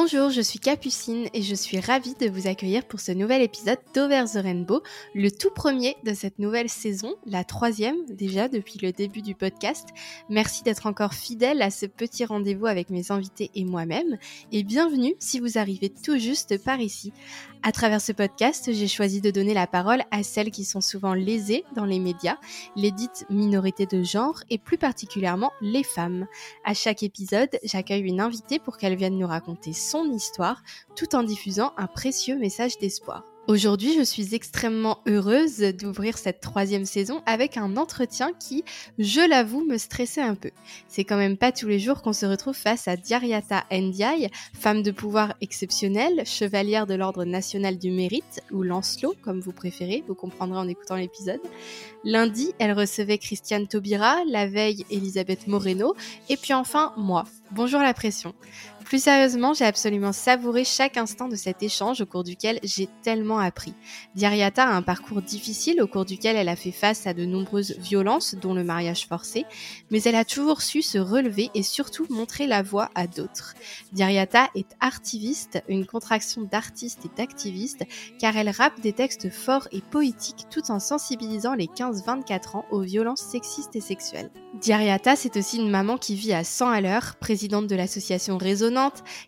Bonjour, je suis Capucine et je suis ravie de vous accueillir pour ce nouvel épisode d'Over the Rainbow, le tout premier de cette nouvelle saison, la troisième déjà depuis le début du podcast. Merci d'être encore fidèle à ce petit rendez-vous avec mes invités et moi-même et bienvenue si vous arrivez tout juste par ici. À travers ce podcast, j'ai choisi de donner la parole à celles qui sont souvent lésées dans les médias, les dites minorités de genre et plus particulièrement les femmes. À chaque épisode, j'accueille une invitée pour qu'elle vienne nous raconter son histoire tout en diffusant un précieux message d'espoir. Aujourd'hui, je suis extrêmement heureuse d'ouvrir cette troisième saison avec un entretien qui, je l'avoue, me stressait un peu. C'est quand même pas tous les jours qu'on se retrouve face à Diariata Ndiaye, femme de pouvoir exceptionnelle, chevalière de l'Ordre national du mérite, ou Lancelot, comme vous préférez, vous comprendrez en écoutant l'épisode. Lundi, elle recevait Christiane Taubira, la veille Elisabeth Moreno, et puis enfin moi. Bonjour la pression. Plus sérieusement, j'ai absolument savouré chaque instant de cet échange au cours duquel j'ai tellement appris. Diariata a un parcours difficile au cours duquel elle a fait face à de nombreuses violences, dont le mariage forcé, mais elle a toujours su se relever et surtout montrer la voie à d'autres. Diariata est artiviste, une contraction d'artiste et d'activiste, car elle rappe des textes forts et poétiques tout en sensibilisant les 15-24 ans aux violences sexistes et sexuelles. Diariata, c'est aussi une maman qui vit à 100 à l'heure, présidente de l'association Résonance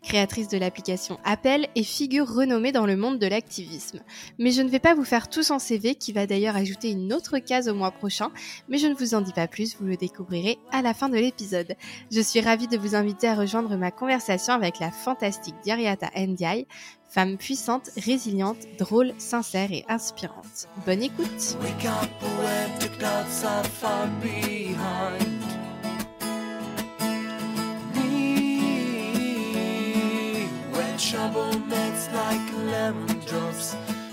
créatrice de l'application Appel et figure renommée dans le monde de l'activisme. Mais je ne vais pas vous faire tout son CV qui va d'ailleurs ajouter une autre case au mois prochain, mais je ne vous en dis pas plus, vous le découvrirez à la fin de l'épisode. Je suis ravie de vous inviter à rejoindre ma conversation avec la fantastique Diariata Ndiaye, femme puissante, résiliente, drôle, sincère et inspirante. Bonne écoute!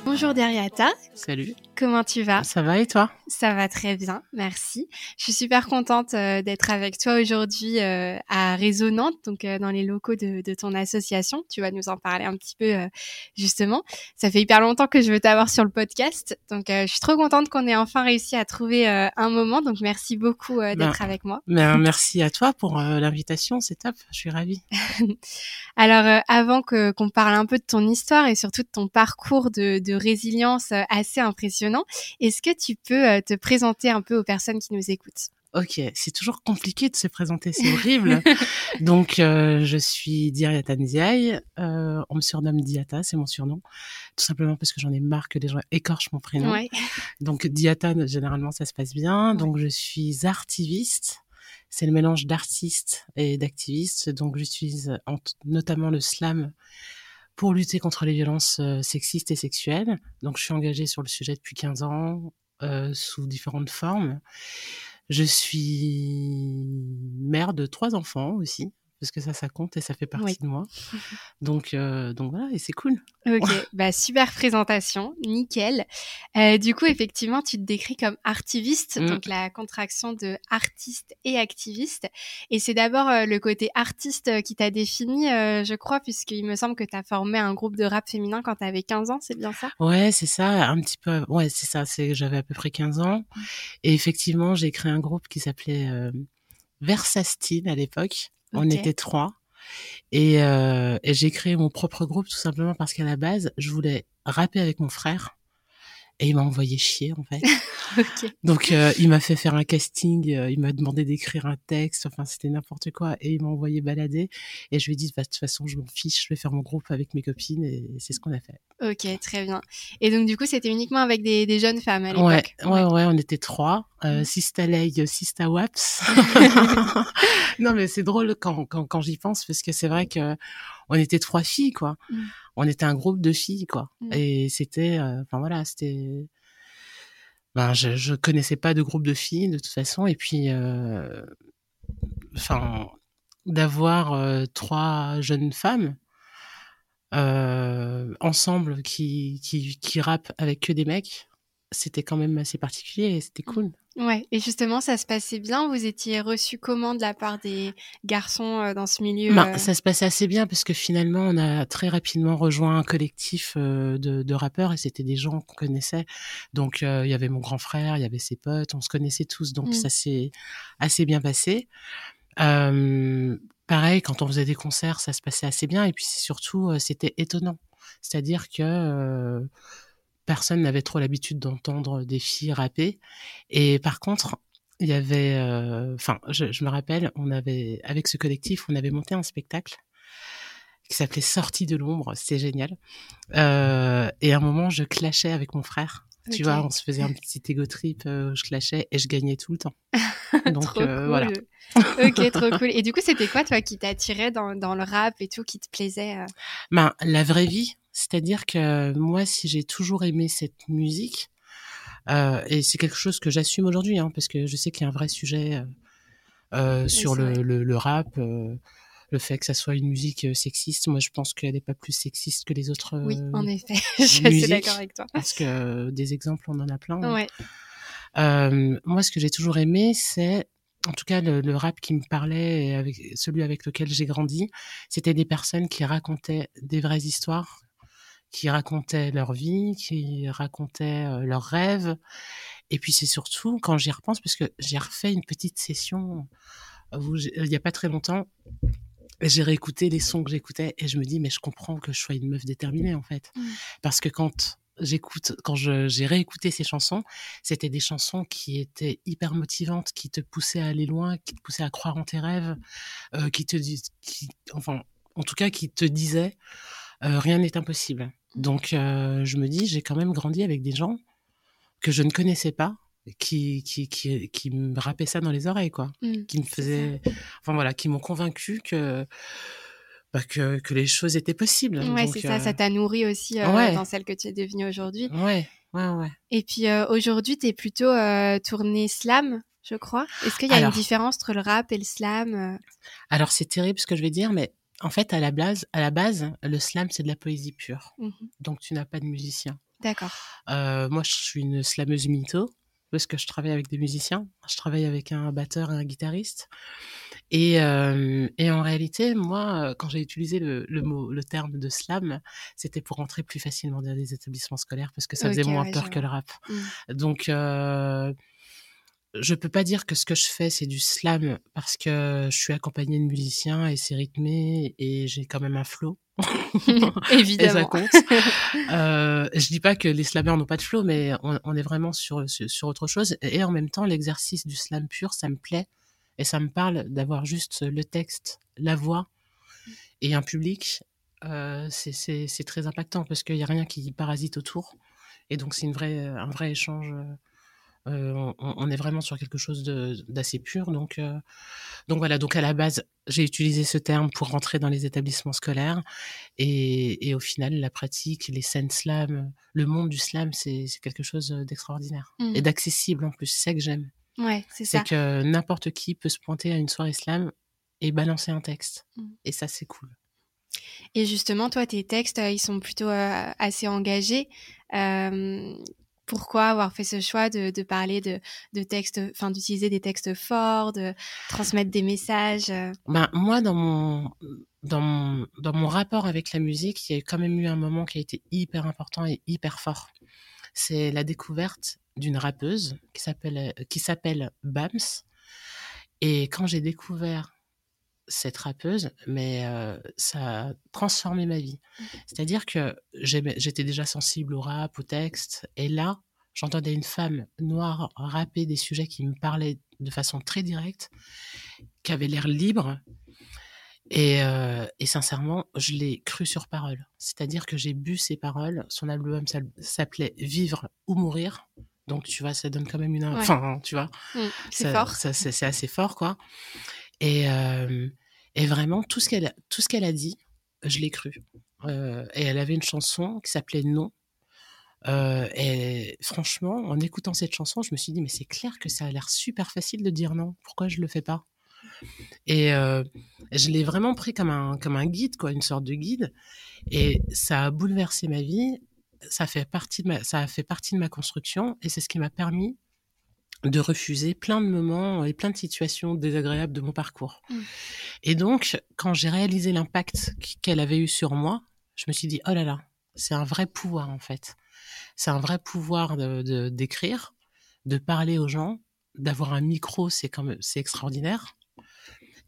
Bonjour Dariata. Salut. Comment tu vas? Ça va et toi? Ça va très bien, merci. Je suis super contente euh, d'être avec toi aujourd'hui euh, à Résonante, donc euh, dans les locaux de, de, ton association. Tu vas nous en parler un petit peu justement. Ça fait hyper longtemps que je veux t'avoir sur le podcast, donc je suis trop contente qu'on ait enfin réussi à trouver un moment. Donc merci beaucoup d'être ben, avec moi. Ben, merci à toi pour l'invitation, c'est top. Je suis ravie. Alors avant qu'on parle un peu de ton histoire et surtout de ton parcours de, de résilience assez impressionnant est-ce que tu peux euh, te présenter un peu aux personnes qui nous écoutent? Ok, c'est toujours compliqué de se présenter, c'est horrible. Donc, euh, je suis Diariata Ndiaye. Euh, on me surnomme Diata, c'est mon surnom. Tout simplement parce que j'en ai marre que les gens écorchent mon prénom. Donc, Diata, généralement, ça se passe bien. Donc, je suis artiviste. C'est le mélange d'artiste et d'activiste. Donc, j'utilise notamment le slam pour lutter contre les violences euh, sexistes et sexuelles. Donc, je suis engagée sur le sujet depuis 15 ans, euh, sous différentes formes. Je suis mère de trois enfants aussi parce que ça, ça compte et ça fait partie de moi. Donc, euh, donc voilà, et c'est cool. Ok, bah super présentation, nickel. Euh, du coup, effectivement, tu te décris comme artiviste, mmh. donc la contraction de artiste et activiste. Et c'est d'abord euh, le côté artiste qui t'a défini, je crois, puisqu'il me semble que tu as formé un groupe de rap féminin quand tu avais 15 ans, c'est bien ça? Ouais, c'est ça, un petit peu. Ouais, c'est ça, c'est j'avais à peu près 15 ans. Et effectivement, j'ai créé un groupe qui s'appelait Versastine à l'époque. On était trois. Et, euh, et j'ai créé mon propre groupe tout simplement parce qu'à la base, je voulais rapper avec mon frère et il m'a envoyé chier en fait. Donc euh, il m'a fait faire un casting, euh, il m'a demandé d'écrire un texte, enfin c'était n'importe quoi et il m'a envoyé balader et je lui ai dit bah, de toute façon je m'en fiche, je vais faire mon groupe avec mes copines et c'est ce qu'on a fait. Ok, très bien. Et donc du coup c'était uniquement avec des, des, jeunes femmes à l'époque. Ouais, ouais, ouais, on était trois, euh, mmh. Sista Lay, Sista Waps. non mais c'est drôle quand quand, quand j'y pense parce que c'est vrai que on était trois filles quoi. Mmh on était un groupe de filles quoi mmh. et c'était euh, enfin voilà c'était ben je, je connaissais pas de groupe de filles de toute façon et puis euh, enfin d'avoir euh, trois jeunes femmes ensemble qui qui qui rappent avec que des mecs c'était quand même assez particulier et c'était cool Ouais, et justement, ça se passait bien? Vous étiez reçu comment de la part des garçons euh, dans ce milieu ben, euh? Ça se passait assez bien parce que finalement, on a très rapidement rejoint un collectif euh, de, de rappeurs et c'était des gens qu'on connaissait. Donc, il y avait mon grand frère, il y avait ses potes, on se connaissait tous, donc mmh. ça s'est assez bien passé. pareil, quand on faisait des concerts, ça se passait assez bien. Et puis surtout, c'était étonnant. C'est-à-dire que personne n'avait trop l'habitude d'entendre des filles rapper. Et par contre, il y avait, euh, enfin, je, je, me rappelle, on avait, avec ce collectif, on avait monté un spectacle qui s'appelait Sortie de l'ombre. C'était génial. Euh, et à un moment, je clashais avec mon frère. Tu vois, on se faisait un petit ego trip, euh, je clashais et je gagnais tout le temps. Donc voilà. ok, trop cool. Et du coup, c'était quoi, toi, qui t'attirait dans, dans le rap et tout, qui te plaisait Ben, la vraie vie. C'est-à-dire que moi, si j'ai toujours aimé cette musique, euh, et c'est quelque chose que j'assume aujourd'hui, hein, parce que je sais qu'il y a un vrai sujet euh, sur le, le, le, rap, euh, le fait que ça soit une musique sexiste. Moi, je pense qu'elle n'est pas plus sexiste que les autres. oui, en effet, je suis d'accord avec toi. Parce que des exemples, on en a plein. Hein. Moi, ce que j'ai toujours aimé, c'est en tout cas, le, le, rap qui me parlait, avec celui avec lequel j'ai grandi, c'était des personnes qui racontaient des vraies histoires, qui racontaient leur vie, qui racontaient euh, leurs rêves. Et puis c'est surtout quand j'y repense, parce que j'ai refait une petite session où il n'y a pas très longtemps, j'ai réécouté les sons que j'écoutais et je me dis mais je comprends que je sois une meuf déterminée en fait, mmh. parce que quand j'écoute, quand j'ai réécouté ces chansons, c'était des chansons qui étaient hyper motivantes, qui te poussaient à aller loin, qui te poussaient à croire en tes rêves, euh, qui te disent, enfin, en tout cas, qui te disaient rien n'est impossible. Donc, euh, je me dis, j'ai quand même grandi avec des gens que je ne connaissais pas, qui, qui, qui, qui me rappaient ça dans les oreilles, quoi. Mmh, qui me faisaient, enfin voilà, qui m'ont convaincu que, bah, que, que les choses étaient possibles. Ouais, c'est ça, euh... ça t'a nourri aussi euh, ouais. dans celle que tu es devenue aujourd'hui. Ouais, ouais, ouais. Et puis euh, aujourd'hui, tu es plutôt euh, tournée slam, je crois. Est-ce qu'il y a Alors... une différence entre le rap et le slam euh? Alors, c'est terrible ce que je vais dire, mais en fait, à la base, à la base le slam, c'est de la poésie pure. Mmh. Donc, tu n'as pas de musicien. D'accord. Euh, moi, je suis une slameuse mytho parce que je travaille avec des musiciens. Je travaille avec un batteur et un guitariste. Et, euh, et en réalité, moi, quand j'ai utilisé le, le, mot, le terme de slam, c'était pour rentrer plus facilement dans les établissements scolaires parce que ça faisait moins ouais, peur que le rap. Mmh. Donc, euh, je peux pas dire que ce que je fais c'est du slam parce que je suis accompagnée de musiciens et c'est rythmé et j'ai quand même un flow. Évidemment. et ça compte. euh, je dis pas que les slammers n'ont pas de flow, mais on, on est vraiment sur, sur, sur autre chose. Et en même temps, l'exercice du slam pur, ça me plaît et ça me parle d'avoir juste le texte, la voix et un public. Euh, c'est très impactant parce qu'il y a rien qui parasite autour. Et donc c'est une vraie, un vrai échange. Euh, on, on, est vraiment sur quelque chose d'assez pur. Donc, euh, donc voilà. Donc à la base, j'ai utilisé ce terme pour rentrer dans les établissements scolaires, et, et au final, la pratique, les scènes slam, le monde du slam, c'est quelque chose d'extraordinaire Mmh. et d'accessible en plus. C'est ça que j'aime. Ouais, c'est ça. C'est que n'importe qui peut se pointer à une soirée slam et balancer un texte. Mmh. Et ça, c'est cool. Et justement, toi, tes textes, ils sont plutôt euh, assez engagés. Euh, pourquoi avoir fait ce choix de, parler de, textes, enfin d'utiliser des textes forts, de transmettre des messages ben, Moi, dans mon, dans, dans mon rapport avec la musique, il y a quand même eu un moment qui a été hyper important et hyper fort. C'est la découverte d'une rappeuse qui s'appelle qui s'appelle Bams. Et quand j'ai découvert cette rappeuse, mais euh, ça a transformé ma vie. Mmh. C'est-à-dire que j'étais déjà sensible au rap, au texte, et là, j'entendais une femme noire rapper des sujets qui me parlaient de façon très directe, qui avait l'air libre, et, euh, et, sincèrement, je l'ai cru sur parole. C'est-à-dire que j'ai bu ses paroles. Son album s'appelait Vivre ou mourir. Donc, tu vois, ça donne quand même une... Ouais. Enfin, tu vois. Mmh, c'est fort. C'est assez fort, quoi. Et, vraiment, tout ce qu'elle a dit, je l'ai cru. Euh, et elle avait une chanson qui s'appelait Non. Euh, et franchement, en écoutant cette chanson, je me suis dit, mais c'est clair que ça a l'air super facile de dire non. Pourquoi je le fais pas? Et je l'ai vraiment pris comme un, comme un guide, quoi, une sorte de guide. Et ça a bouleversé ma vie. Ça, fait partie de ça a fait partie de ma construction. Et c'est ce qui m'a permis de refuser plein de moments et plein de situations désagréables de mon parcours. Mmh. Et donc, quand j'ai réalisé l'impact qu'elle avait eu sur moi, je me suis dit, oh là là, c'est un vrai pouvoir en fait. C'est un vrai pouvoir de d'écrire, de, de, parler aux gens, d'avoir un micro, c'est c'est extraordinaire.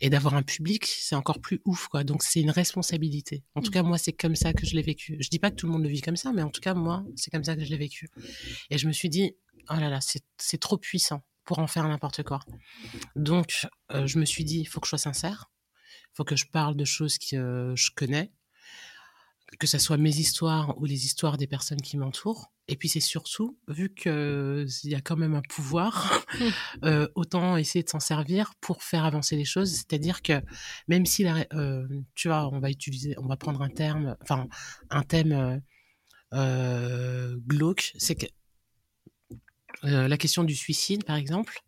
Et d'avoir un public, c'est encore plus ouf, quoi. Donc c'est une responsabilité. En tout mmh. cas, moi, c'est comme ça que je l'ai vécu. Je dis pas que tout le monde le vit comme ça, mais en tout cas, moi, c'est comme ça que je l'ai vécu. Et je me suis dit, oh là là, c'est trop puissant pour en faire n'importe quoi. Donc, euh, je me suis dit, il faut que je sois sincère. Il faut que je parle de choses que je connais, que ce soit mes histoires ou les histoires des personnes qui m'entourent. Et puis c'est surtout, vu qu'il y a quand même un pouvoir, euh, autant essayer de s'en servir pour faire avancer les choses. C'est-à-dire que même si, la, euh, tu vois, on va utiliser, on va prendre un terme, enfin un thème euh, glauque, c'est que la question du suicide, par exemple,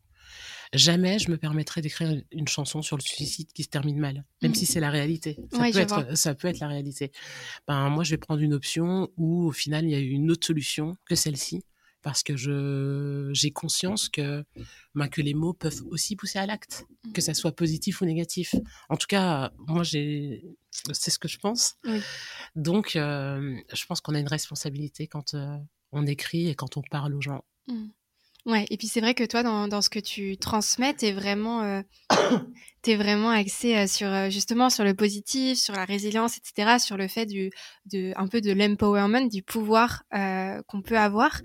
jamais je me permettrais d'écrire une chanson sur le suicide qui se termine mal, même si mmh. c'est la réalité. Ça, peut être, ça peut être la réalité. Ben, moi, je vais prendre une option où, au final, il y a eu une autre solution que celle-ci, parce que je j'ai conscience que ben, que les mots peuvent aussi pousser à l'acte, mmh. que ça soit positif ou négatif. En tout cas, moi, j'ai c'est ce que je pense. Donc, euh, je pense qu'on a une responsabilité quand euh, on écrit et quand on parle aux gens. Mmh. Ouais, et puis c'est vrai que toi, dans, ce que tu transmets, t'es vraiment, euh, es vraiment axé sur justement sur le positif, sur la résilience, etc., sur le fait du, de, un peu de l'empowerment, du pouvoir euh, qu'on peut avoir.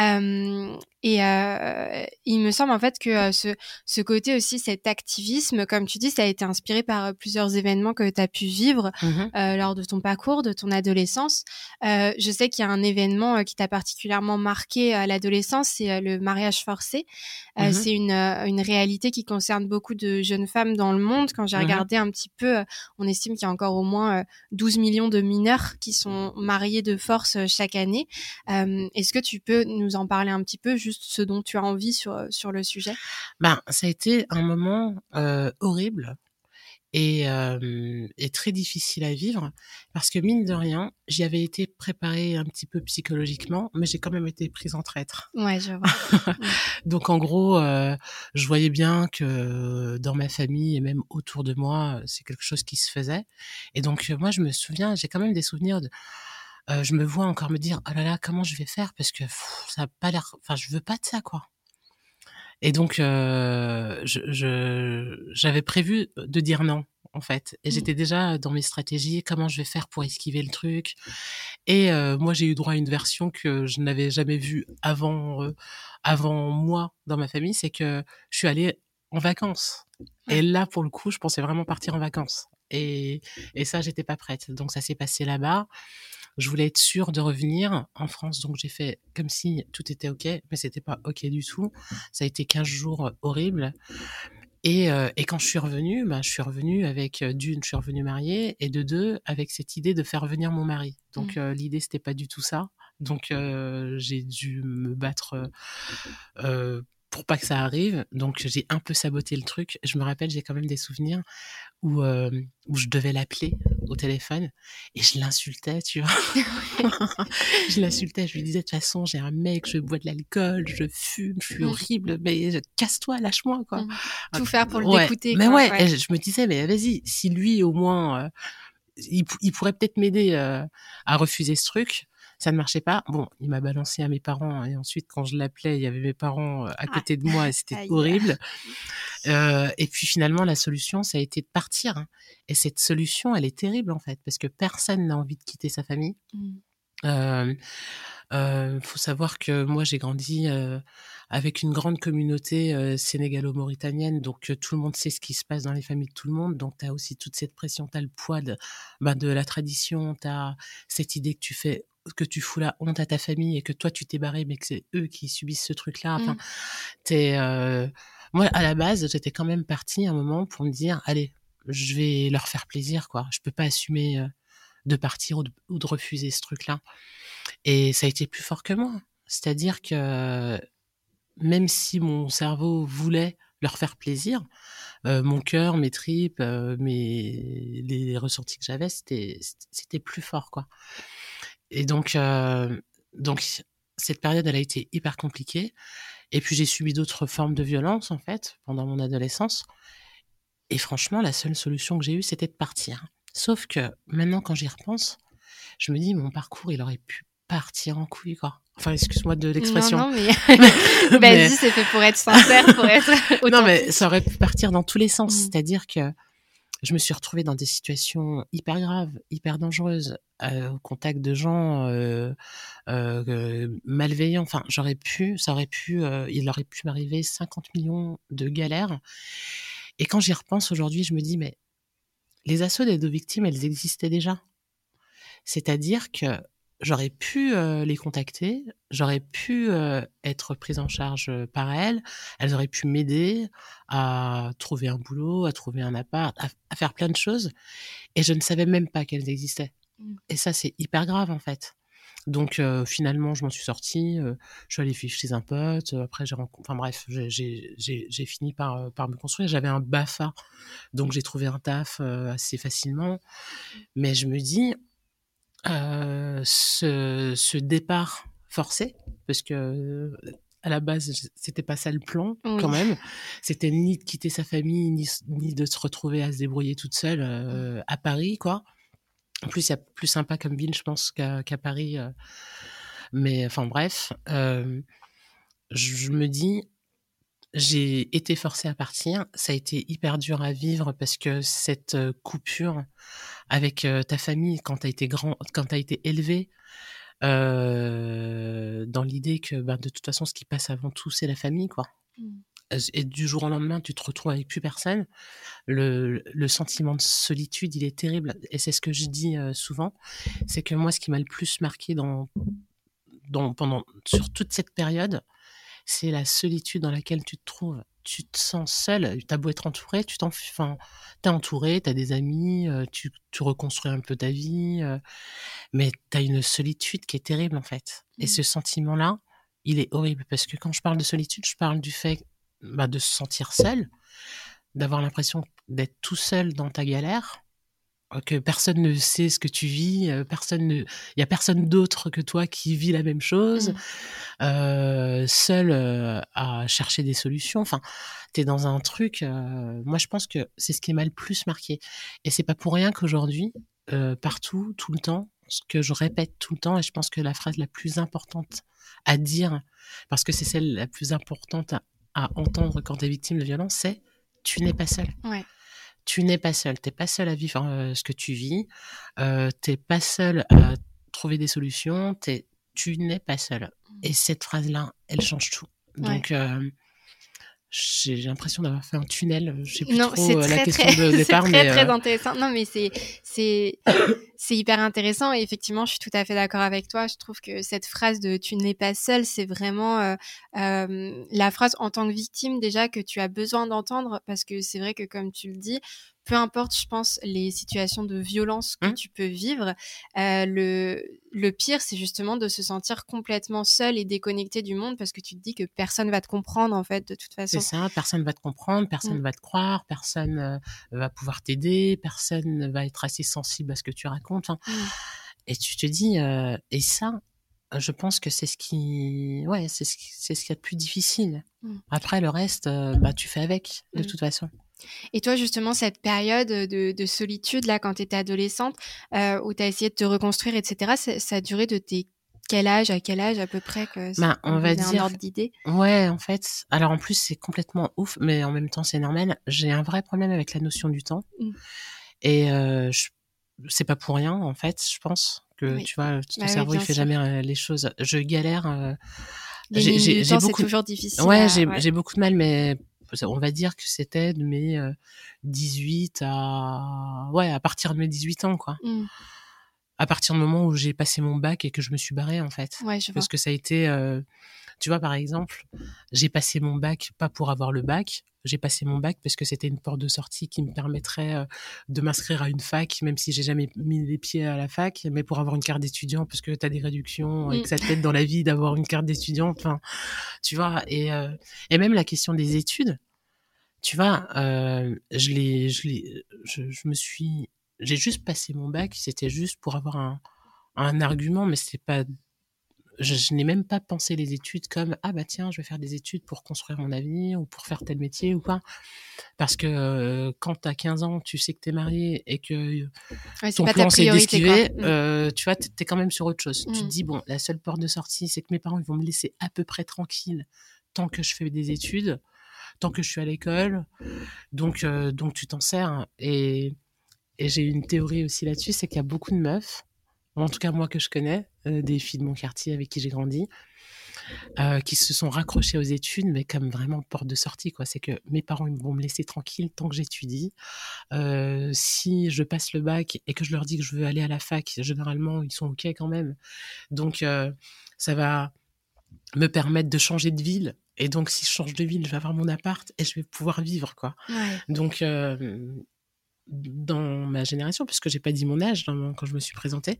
Euh, et euh, il me semble en fait que ce, ce côté aussi, cet activisme, comme tu dis, ça a été inspiré par plusieurs événements que tu as pu vivre mmh lors de ton parcours, de ton adolescence. Je sais qu'il y a un événement qui t'a particulièrement marqué à l'adolescence, c'est le mariage forcé. Mmh c'est une, une réalité qui concerne beaucoup de jeunes femmes dans le monde. Quand j'ai mmh regardé un petit peu, on estime qu'il y a encore au moins 12 millions de mineurs qui sont mariés de force chaque année. Est-ce que tu peux nous en parler un petit peu, juste ce dont tu as envie sur, euh, sur le sujet? Ben, Ça a été un moment euh, horrible et, et, très difficile à vivre parce que mine de rien, j'y avais été préparée un petit peu psychologiquement, mais j'ai quand même été prise en traître. Ouais, je vois. Donc en gros, euh, je voyais bien que dans ma famille et même autour de moi, c'est quelque chose qui se faisait. Et donc moi, je me souviens, j'ai quand même des souvenirs de euh, je me vois encore me dire, oh là là, comment je vais faire? Parce que ça a pas l'air, enfin, je veux pas de ça, quoi. Et donc, euh, je, j'avais prévu de dire non, en fait. Et mmh. j'étais déjà dans mes stratégies, comment je vais faire pour esquiver le truc. Et euh, moi, j'ai eu droit à une version que je n'avais jamais vue avant, euh, avant moi dans ma famille, c'est que je suis allée en vacances. Et là, pour le coup, je pensais vraiment partir en vacances. Et, et ça, j'étais pas prête. Donc, ça s'est passé là-bas. Je voulais être sûre de revenir en France, donc j'ai fait comme si tout était ok, mais c'était pas ok du tout. Ça a été 15 jours horribles. Et, euh, et quand je suis revenue, bah, je suis revenue avec euh, d'une, je suis revenue mariée, et de deux, avec cette idée de faire venir mon mari. Donc mmh. euh, l'idée c'était pas du tout ça. Donc euh, j'ai dû me battre euh, pour pas que ça arrive. Donc j'ai un peu saboté le truc. Je me rappelle, j'ai quand même des souvenirs où, euh, où je devais l'appeler au téléphone et je l'insultais, tu vois. je l'insultais, je lui disais de toute façon, j'ai un mec, je bois de l'alcool, je fume, je suis mmh. horrible, mais casse-toi, lâche-moi, quoi. Mmh. Tout faire pour l'écouter. Mais ouais, je me disais, mais vas-y, si lui au moins, euh, il, il, pourrait peut-être m'aider euh, à refuser ce truc ça ne marchait pas. Bon, il m'a balancé à mes parents et ensuite quand je l'appelais, il y avait mes parents euh, à ah. côté de moi et c'était horrible. Euh, et puis finalement, la solution, ça a été de partir. Hein. Et cette solution, elle est terrible en fait parce que personne n'a envie de quitter sa famille. Mmh. Euh, euh, faut savoir que moi j'ai grandi euh, avec une grande communauté sénégalo-mauritanienne, donc tout le monde sait ce qui se passe dans les familles de tout le monde. Donc tu as aussi toute cette pression, tu as le poids de, bah, de la tradition, tu as cette idée que tu fais que tu fous la honte à ta famille et que toi tu t'es barré mais que c'est eux qui subissent ce truc là enfin mmh. t'es euh... moi à la base j'étais quand même partie un moment pour me dire allez je vais leur faire plaisir quoi. Je peux pas assumer euh, de partir ou de, ou de, refuser ce truc là et ça a été plus fort que moi. C'est à dire que même si mon cerveau voulait leur faire plaisir euh, mon cœur mes tripes euh, mes les ressentis que j'avais c'était c'était plus fort quoi et donc, euh, donc cette période, elle a été hyper compliquée. Et puis j'ai subi d'autres formes de violence en fait pendant mon adolescence. Et franchement, la seule solution que j'ai eue, c'était de partir. Sauf que maintenant, quand j'y repense, je me dis mon parcours, il aurait pu partir en couille quoi. Enfin, excuse-moi de l'expression. Non, non, mais vas-y, c'est fait pour être sincère, pour être. non, mais ça aurait pu partir dans tous les sens. Mmh. C'est-à-dire que je me suis retrouvée dans des situations hyper graves, hyper dangereuses, euh, au contact de gens euh, euh, malveillants. Enfin, j'aurais pu, ça aurait pu, il aurait pu m'arriver 50 millions de galères. Et quand j'y repense aujourd'hui, je me dis, mais les assauts des deux victimes, elles existaient déjà. C'est-à-dire que j'aurais pu les contacter, j'aurais pu être prise en charge par elles, elles auraient pu m'aider à trouver un boulot, à trouver un appart, à, faire plein de choses, et je ne savais même pas qu'elles existaient. Mmh. Et ça, c'est hyper grave en fait. Donc finalement, je m'en suis sortie, je suis allée vivre chez un pote, après j'ai rencontré, enfin bref, j'ai fini par, par me construire. J'avais un BAFA, donc j'ai trouvé un taf assez facilement. Mmh. Mais je me dis, euh, ce, ce, départ forcé, parce que à la base, c'était pas ça le plan quand même. C'était ni de quitter sa famille, ni, ni, de se retrouver à se débrouiller toute seule euh, à Paris, quoi. En plus, il y a plus sympa comme ville, je pense, qu'à Paris. Euh. Mais enfin, bref, je, je me dis, j'ai été forcée à partir. Ça a été hyper dur à vivre parce que cette coupure avec ta famille quand tu as été grand, quand tu as été élevé, dans l'idée que ben, de toute façon, ce qui passe avant tout, c'est la famille, quoi. Mmh. Et du jour au lendemain, tu te retrouves avec plus personne. Le, le sentiment de solitude, il est terrible. Et c'est ce que je dis souvent. C'est que moi, ce qui m'a le plus marqué dans, dans, pendant, sur toute cette période, c'est la solitude dans laquelle tu te trouves. Tu te sens seul, tu as beau être entouré, tu t'en enfin, es entouré, tu as des amis, euh, tu, tu, reconstruis un peu ta vie, euh, mais tu as une solitude qui est terrible en fait. Et mmh. ce sentiment-là, il est horrible parce que quand je parle de solitude, je parle du fait bah, de se sentir seul, d'avoir l'impression d'être tout seul dans ta galère, que personne ne sait ce que tu vis, personne ne, il y a personne d'autre que toi qui vit la même chose, mmh. euh, seul à chercher des solutions. Enfin, tu es dans un truc. moi, je pense que c'est ce qui m'a le plus marqué. Et c'est pas pour rien qu'aujourd'hui, partout, tout le temps, ce que je répète tout le temps, et je pense que la phrase la plus importante à dire, parce que c'est celle la plus importante à, à entendre quand tu es victime de violence, c'est tu n'es pas seul. Ouais tu n'es pas seul. Tu n'es pas seul à vivre ce que tu vis. Euh, tu n'es pas seul à trouver des solutions. Es, tu n'es pas seul. Mmh. Et cette phrase-là, elle change tout. Donc, j'ai l'impression d'avoir fait un tunnel. Je sais plus trop très, la question très, de départ. C'est très, très intéressant. Non, mais c'est, c'est, c'est hyper intéressant. Et effectivement, je suis tout à fait d'accord avec toi. Je trouve que cette phrase de tu n'es pas seul, c'est vraiment euh, euh, la phrase en tant que victime déjà que tu as besoin d'entendre parce que c'est vrai que comme tu le dis, peu importe, je pense, les situations de violence que mmh. tu peux vivre, euh, le, le pire, c'est justement de se sentir complètement seul et déconnecté du monde parce que tu te dis que personne va te comprendre, en fait, de toute façon. C'est ça, personne va te comprendre, personne ne mmh. va te croire, personne euh, va pouvoir t'aider, personne va être assez sensible à ce que tu racontes. Mmh. Et tu te dis, euh, et ça, je pense que c'est ce qui, ouais, c'est ce, c'est ce qui est le plus difficile. Après, le reste, bah, tu fais avec, de toute façon. Et toi, justement, cette période de, solitude, là, quand tu étais adolescente, euh, où tu as essayé de te reconstruire, etc., ça, a duré de tes quel âge à quel âge à peu près que ben, on va dire un ordre d'idée? ouais en fait alors en plus c'est complètement ouf mais en même temps c'est normal. J'ai un vrai problème avec la notion du temps. Mmh. et euh, c'est pas pour rien en fait je pense que tu vois ton bah cerveau il fait jamais euh, les choses. Je galère euh, j'ai beaucoup toujours difficile ouais, j'ai beaucoup de mal mais on va dire que c'était de mes 18 à ouais à partir de mes 18 ans quoi mmh. À partir du moment où j'ai passé mon bac et que je me suis barrée en fait ouais, je parce que ça a été tu vois par exemple j'ai passé mon bac pas pour avoir le bac j'ai passé mon bac parce que c'était une porte de sortie qui me permettrait de m'inscrire à une fac, même si j'ai jamais mis les pieds à la fac, mais pour avoir une carte d'étudiant, parce que tu as des réductions et que ça t'aide dans la vie d'avoir une carte d'étudiant. Enfin, tu vois, et, et même la question des études, tu vois, je, l'ai, je, je, je me suis, j'ai juste passé mon bac, c'était juste pour avoir un, un argument, mais c'est pas je, n'ai même pas pensé les études comme ah bah tiens je vais faire des études pour construire mon avenir ou pour faire tel métier ou pas parce que euh, quand tu as 15 ans tu sais que tu es marié et que ton plan c'est d'esquiver mmh. euh, tu vois tu es quand même sur autre chose tu te mmh. dis bon la seule porte de sortie c'est que mes parents ils vont me laisser à peu près tranquille tant que je fais des études tant que je suis à l'école. Donc, euh, donc tu t'en sers. Et, et j'ai une théorie aussi là-dessus, c'est qu'il y a beaucoup de meufs, en tout cas moi que je connais, euh, des filles de mon quartier avec qui j'ai grandi, euh, qui se sont raccrochées aux études, mais comme vraiment porte de sortie. quoi. C'est que mes parents ils vont me laisser tranquille tant que j'étudie. Euh, si je passe le bac et que je leur dis que je veux aller à la fac, généralement ils sont ok quand même. Donc euh, ça va me permettre de changer de ville. Et donc si je change de ville, je vais avoir mon appart et je vais pouvoir vivre quoi. Ouais. Donc, dans ma génération, puisque j'ai pas dit mon âge dans quand je me suis présentée,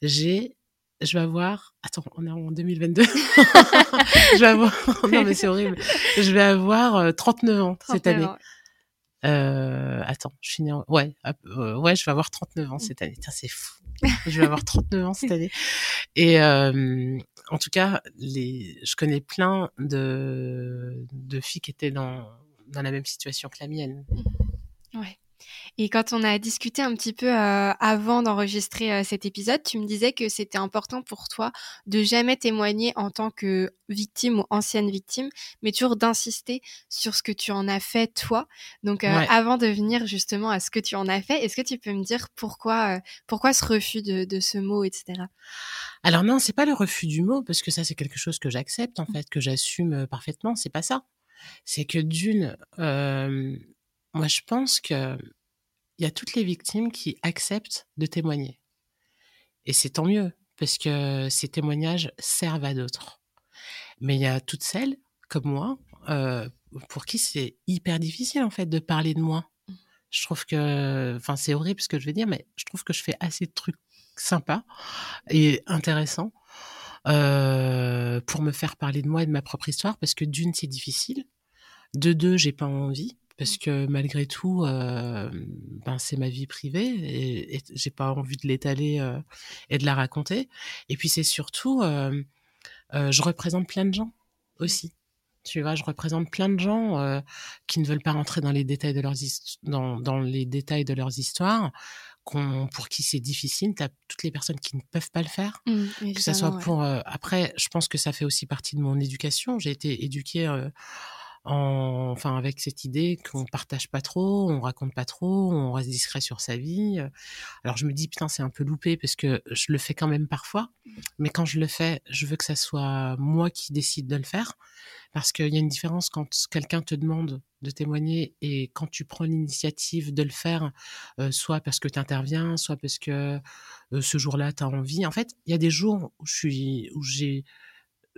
j'ai, je vais avoir, attends, on est en 2022, je vais avoir, non mais c'est horrible, je vais avoir euh, 39 ans cette 39 année. ans. Euh, attends, je suis née en... ouais, euh, ouais, je vais avoir 39 ans cette année. Putain, c'est fou. je vais avoir 39 ans cette année. Et euh, en tout cas, les, je connais plein de, de filles qui étaient dans, dans la même situation que la mienne. Ouais. Et quand on a discuté un petit peu euh, avant d'enregistrer euh, cet épisode, tu me disais que c'était important pour toi de jamais témoigner en tant que victime ou ancienne victime, mais toujours d'insister sur ce que tu en as fait toi. Donc euh, Ouais. avant de venir justement à ce que tu en as fait, est-ce que tu peux me dire pourquoi, pourquoi ce refus de, de ce mot, etc. Alors non, c'est pas le refus du mot parce que ça c'est quelque chose que j'accepte en fait, que j'assume parfaitement. C'est pas ça. C'est que d'une, moi je pense que il y a toutes les victimes qui acceptent de témoigner. Et c'est tant mieux parce que ces témoignages servent à d'autres. Mais il y a toutes celles comme moi euh, pour qui c'est hyper difficile en fait de parler de moi. Je trouve que, enfin c'est horrible ce que je vais dire, mais je trouve que je fais assez de trucs sympas et intéressants euh, pour me faire parler de moi et de ma propre histoire parce que d'une c'est difficile, de deux j'ai pas envie parce que malgré tout euh, ben c'est ma vie privée et, et j'ai pas envie de l'étaler euh, et de la raconter. Et puis c'est surtout euh, je représente plein de gens aussi. Tu vois je représente plein de gens qui ne veulent pas rentrer dans les détails de leurs dans, dans les détails de leurs histoires qu'on pour qui c'est difficile. T'as toutes les personnes qui ne peuvent pas le faire. Mmh, que ça soit pour après je pense que ça fait aussi partie de mon éducation. J'ai été éduquée en enfin avec cette idée qu'on partage pas trop on raconte pas trop on reste discret sur sa vie Euh, alors je me dis putain c'est un peu loupé parce que je le fais quand même parfois mais quand je le fais je veux que ça soit moi qui décide de le faire. Parce qu'il y a une différence quand quelqu'un te demande de témoigner et quand tu prends l'initiative de le faire euh, soit parce que tu interviens soit parce que euh, ce jour-là tu as envie. En fait il y a des jours où je suis où j'ai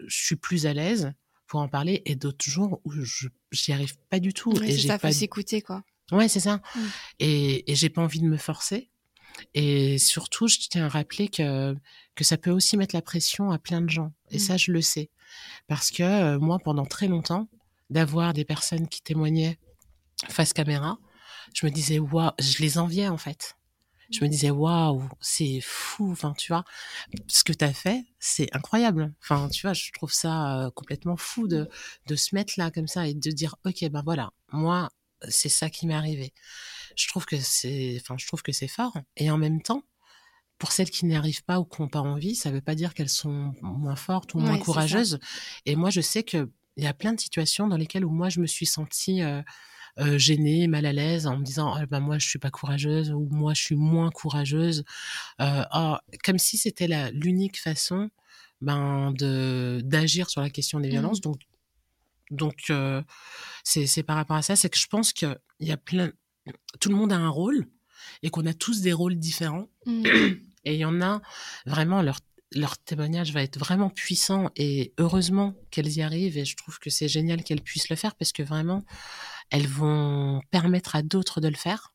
je suis plus à l'aise pour en parler et d'autres jours où je j'y arrive pas du tout Oui, et j'ai ça, pas faut s'écouter quoi. ouais c'est ça Mm. et, et j'ai pas envie de me forcer et surtout je tiens à rappeler que que ça peut aussi mettre la pression à plein de gens et Mm. ça je le sais parce que euh, moi pendant très longtemps d'avoir des personnes qui témoignaient face caméra je me disais waouh je les enviais en fait je me disais waouh c'est fou enfin tu vois. Ce que tu as fait c'est incroyable. Enfin tu vois je trouve ça euh, complètement fou de de se mettre là comme ça et de dire ok ben voilà moi c'est ça qui m'est arrivé. Je trouve que c'est enfin je trouve que c'est fort et en même temps pour celles qui n'y arrivent pas ou qui n'ont pas envie ça veut pas dire qu'elles sont moins fortes ou moins courageuses. Et moi je sais que il y a plein de situations dans lesquelles où moi je me suis sentie euh, euh, gênée, mal à l'aise, en me disant ah, bah, moi je suis pas courageuse ou moi je suis moins courageuse, euh, ah, comme si c'était la l'unique façon ben de d'agir sur la question des violences. Donc donc euh, c'est c'est par rapport à ça, c'est que je pense que il y a plein, tout le monde a un rôle et qu'on a tous des rôles différents Mmh. et il y en a vraiment leur leur témoignage va être vraiment puissant et heureusement qu'elles y arrivent et je trouve que c'est génial qu'elles puissent le faire parce que vraiment elles vont permettre à d'autres de le faire.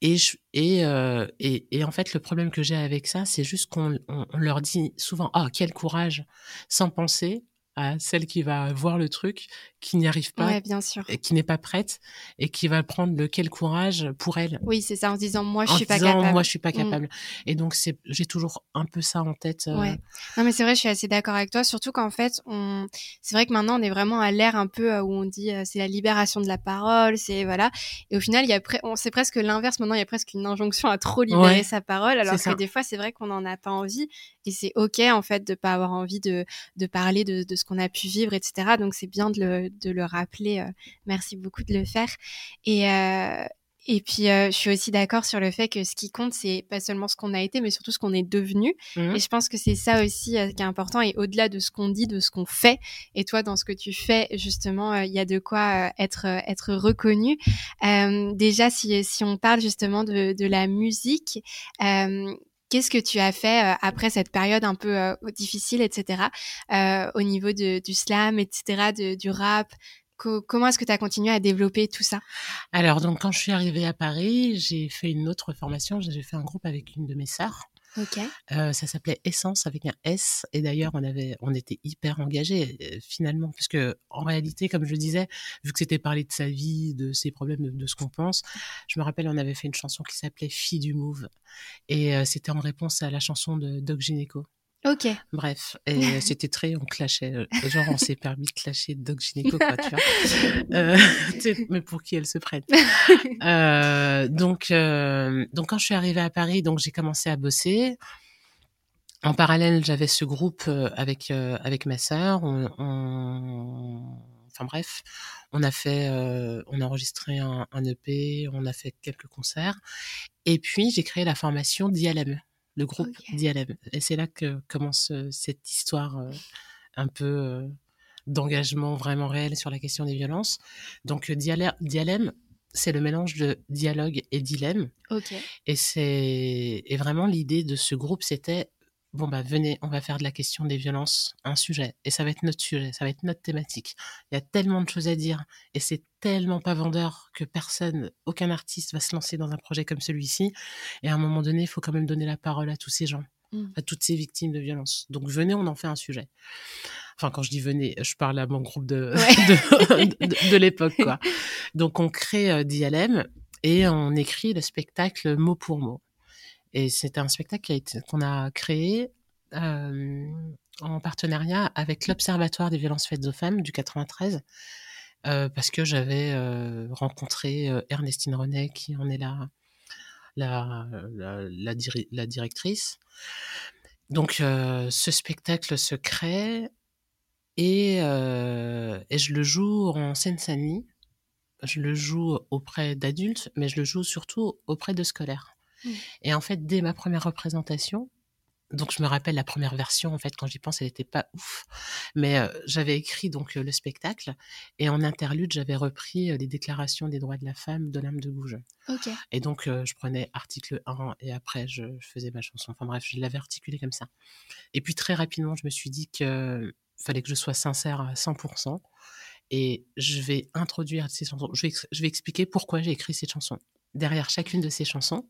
Et je, et, euh, et et en fait le problème que j'ai avec ça c'est juste qu'on on, on leur dit souvent ah quel courage! Sans penser à celle qui va voir le truc qui n'y arrive pas Ouais, bien sûr. et qui n'est pas prête et qui va prendre le quel courage pour elle Oui, c'est ça, en se disant moi je en suis pas disant, capable. moi je suis pas Mm. capable et donc c'est j'ai toujours un peu ça en tête euh, Ouais. Non mais c'est vrai, je suis assez d'accord avec toi, surtout qu'en fait, on, c'est vrai que maintenant on est vraiment à l'ère un peu euh, où on dit euh, c'est la libération de la parole, c'est voilà, et au final il y a pre- on c'est presque l'inverse. Maintenant il y a presque une injonction à trop libérer Ouais, sa parole, alors que ça. des fois c'est vrai qu'on en a pas envie et c'est ok en fait de pas avoir envie de de parler de, de ce qu'on a pu vivre, etc. Donc c'est bien de le de le rappeler. merci beaucoup de le faire. Et, et puis, euh, je suis aussi d'accord sur le fait que ce qui compte, c'est pas seulement ce qu'on a été, mais surtout ce qu'on est devenu. Mmh. Et je pense que c'est ça aussi euh, qui est important. Et au-delà de ce qu'on dit, de ce qu'on fait, et toi, dans ce que tu fais, justement, euh, il y a de quoi être être reconnu. déjà, si, si on parle justement de, de la musique, Qu'est-ce que tu as fait après cette période un peu difficile, etc., au niveau du slam, etc., du rap? Comment est-ce que tu as continué à développer tout ça? Alors, donc, quand je suis arrivée à Paris, j'ai fait une autre formation. J'ai fait un groupe avec une de mes sœurs. Euh, ça s'appelait Essence avec un S. Et d'ailleurs, on on était hyper engagés euh, finalement, puisque en réalité, comme je le disais, vu que c'était parler de sa vie, de ses problèmes, de, ce qu'on pense, je me rappelle, on avait fait une chanson qui s'appelait Fille du Move, et euh, c'était en réponse à la chanson de Doc Gineco. Ok. Bref, et c'était très, on clashait, euh, genre on s'est permis de clasher Doc Gynéco, quoi, tu vois. Euh, mais pour qui elle se prête euh, Donc, euh, donc quand je suis arrivée à Paris, donc j'ai commencé à bosser. En parallèle, j'avais ce groupe euh, avec avec ma sœur. On, on... Enfin bref, on a fait, on a enregistré un, un, EP, on a fait quelques concerts, et puis j'ai créé la formation DLM le groupe okay. Et c'est là que commence cette histoire euh, un peu euh, d'engagement vraiment réel sur la question des violences. Donc Dialem, c'est le mélange de dialogue et dilemme. Et c'est et vraiment l'idée de ce groupe, c'était bon bah venez, on va faire de la question des violences un sujet et ça va être notre sujet, ça va être notre thématique. Il y a tellement de choses à dire et c'est tellement pas vendeur que personne, aucun artiste va se lancer dans un projet comme celui-ci. Et à un moment donné, il faut quand même donner la parole à tous ces gens, mmh. à toutes ces victimes de violences. Donc venez, on en fait un sujet. Enfin, quand je dis venez, je parle à mon groupe de, de, l'époque, quoi. Donc on crée euh, DLM et on écrit le spectacle mot pour mot. Et c'était un spectacle qu'on a, créé en partenariat avec l'Observatoire des violences faites aux femmes du 93, euh, parce que j'avais rencontré Ernestine Renet, qui en est la, la, la, la, directrice. Donc, ce spectacle se crée et, et je le joue en Seine-Saint-Denis. Je le joue auprès d'adultes, mais je le joue surtout auprès de scolaires. Et en fait, dès ma première représentation, donc je me rappelle la première version en fait quand j'y pense elle n'était pas ouf mais euh, j'avais écrit donc euh, le spectacle et en interlude j'avais repris euh, les déclarations des droits de la femme de l'âme de Gouges okay. et donc je prenais article 1 et après je, je, faisais ma chanson. Enfin bref je l'avais articulé comme ça. Et puis très rapidement je me suis dit que fallait que je sois sincère à 100% et je vais introduire ces chansons. Je vais, je vais expliquer pourquoi j'ai écrit ces chansons. Derrière chacune de ces chansons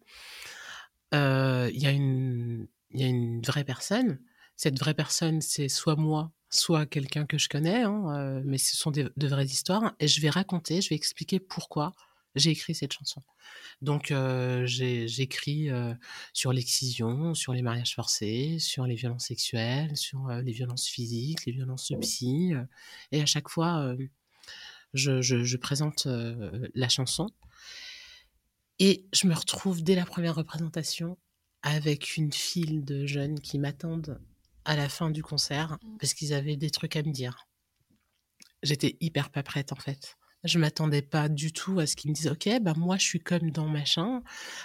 il y a une il y a une vraie personne. Cette vraie personne, c'est soit moi, soit quelqu'un que je connais, hein, euh, mais ce sont de vraies histoires. Et je vais raconter, je vais expliquer pourquoi j'ai écrit cette chanson. Donc euh, j'écris euh, sur l'excision, sur les mariages forcés, sur les violences sexuelles, sur euh, les violences physiques, les violences psy. Euh, et à chaque fois, euh, je, présente la chanson. Et je me retrouve dès la première représentation avec une file de jeunes qui m'attendent à la fin du concert mmh. parce qu'ils avaient des trucs à me dire. J'étais hyper pas prête en fait. Je m'attendais pas du tout à ce qu'ils me disent OK, bah moi je suis comme dans machin,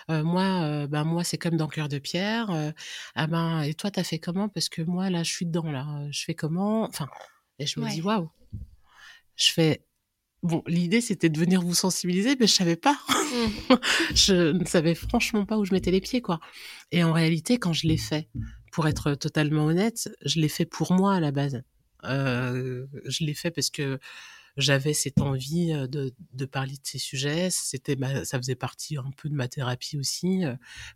euh, moi euh, bah moi c'est comme dans cœur de pierre. Euh, ah ben et toi t'as fait comment? Parce que moi là je suis dedans là, je fais comment? Enfin et je me ouais. dis waouh. Je fais Bon, l'idée c'était de venir vous sensibiliser, mais je savais pas. Mmh. je ne savais franchement pas où je mettais les pieds, quoi. Et en réalité, quand je l'ai fait, pour être totalement honnête, je l'ai fait pour moi à la base. Euh, je l'ai fait parce que j'avais cette envie de, de, parler de ces sujets. C'était ça faisait partie un peu de ma thérapie aussi,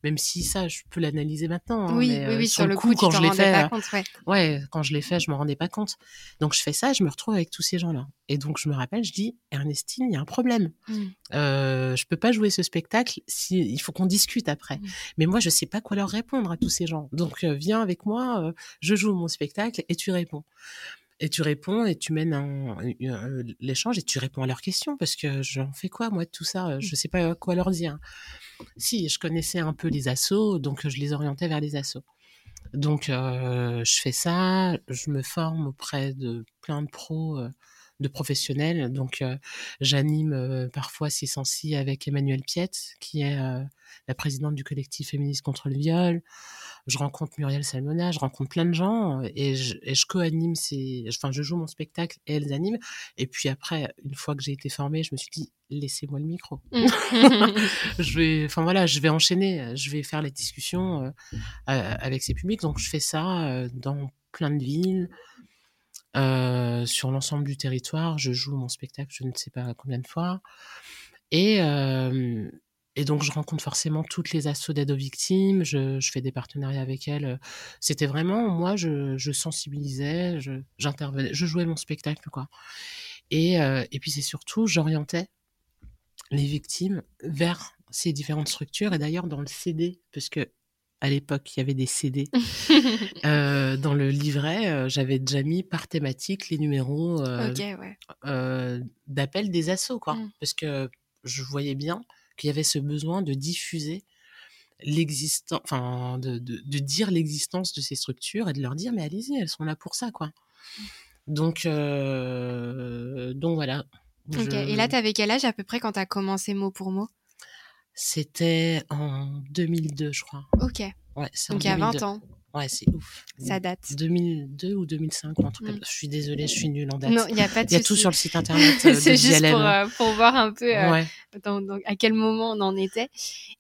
même si ça, je peux l'analyser maintenant. Hein, oui, mais, oui, oui, sur, sur le coup, coup quand je l'ai fait, compte, ouais. ouais. quand je l'ai fait, je me rendais pas compte. Donc je fais ça, je me retrouve avec tous ces gens-là. Et donc je me rappelle, je dis, Ernestine, il y a un problème. Mm. Euh, je peux pas jouer ce spectacle si il faut qu'on discute après. Mm. Mais moi, je sais pas quoi leur répondre à tous ces gens. Donc viens avec moi, je joue mon spectacle et tu réponds et tu réponds et tu mènes un, un, l'échange et tu réponds à leurs questions parce que j'en fais quoi moi de tout ça je sais pas quoi leur dire. Si je connaissais un peu les assos donc je les orientais vers les assos donc euh, je fais ça je me forme auprès de plein de pros euh, de professionnels. Donc, euh, j'anime euh, parfois Si Sensi avec Emmanuelle Piette, qui est euh, la présidente du collectif féministe contre le viol. Je rencontre Muriel Salmona, je rencontre plein de gens et je, et je co-anime ces, enfin, je joue mon spectacle et elles animent. Et puis après, une fois que j'ai été formée, je me suis dit, laissez-moi le micro. Je vais, enfin voilà, je vais enchaîner, je vais faire les discussions euh, euh, avec ces publics. Donc je fais ça euh, dans plein de villes, euh, sur l'ensemble du territoire. Je joue mon spectacle, je ne sais pas combien de fois. Et, euh, et donc, je rencontre forcément toutes les assos d'aide aux victimes. Je, je, fais des partenariats avec elles. C'était vraiment, moi, je, je sensibilisais, je, j'intervenais, je jouais mon spectacle, quoi. Et, euh, et puis, c'est surtout, j'orientais les victimes vers ces différentes structures. Et d'ailleurs, dans le CD, parce que à l'époque, il y avait des CD. euh, dans le livret, euh, j'avais déjà mis par thématique les numéros euh, okay, ouais. d'appel des assos, quoi. Mm. Parce que je voyais bien qu'il y avait ce besoin de diffuser l'existence, enfin, de, de, de, dire l'existence de ces structures et de leur dire, mais allez-y, elles sont là pour ça, quoi. Donc, euh, donc voilà. Okay. Je... Et là, tu avais quel âge à peu près quand tu as commencé mot pour mot? C'était en 2002, je crois. Ok. Ouais, Donc il y a 20 ans. Ouais, c'est ouf. Ça date. 2002 ou 2005, un truc mm. Je suis désolée, je suis nulle en date. Non, il n'y a pas de Il y a tout sur le site internet. Euh, c'est juste pour, euh, pour, voir un peu euh, ouais. dans, dans, à quel moment on en était.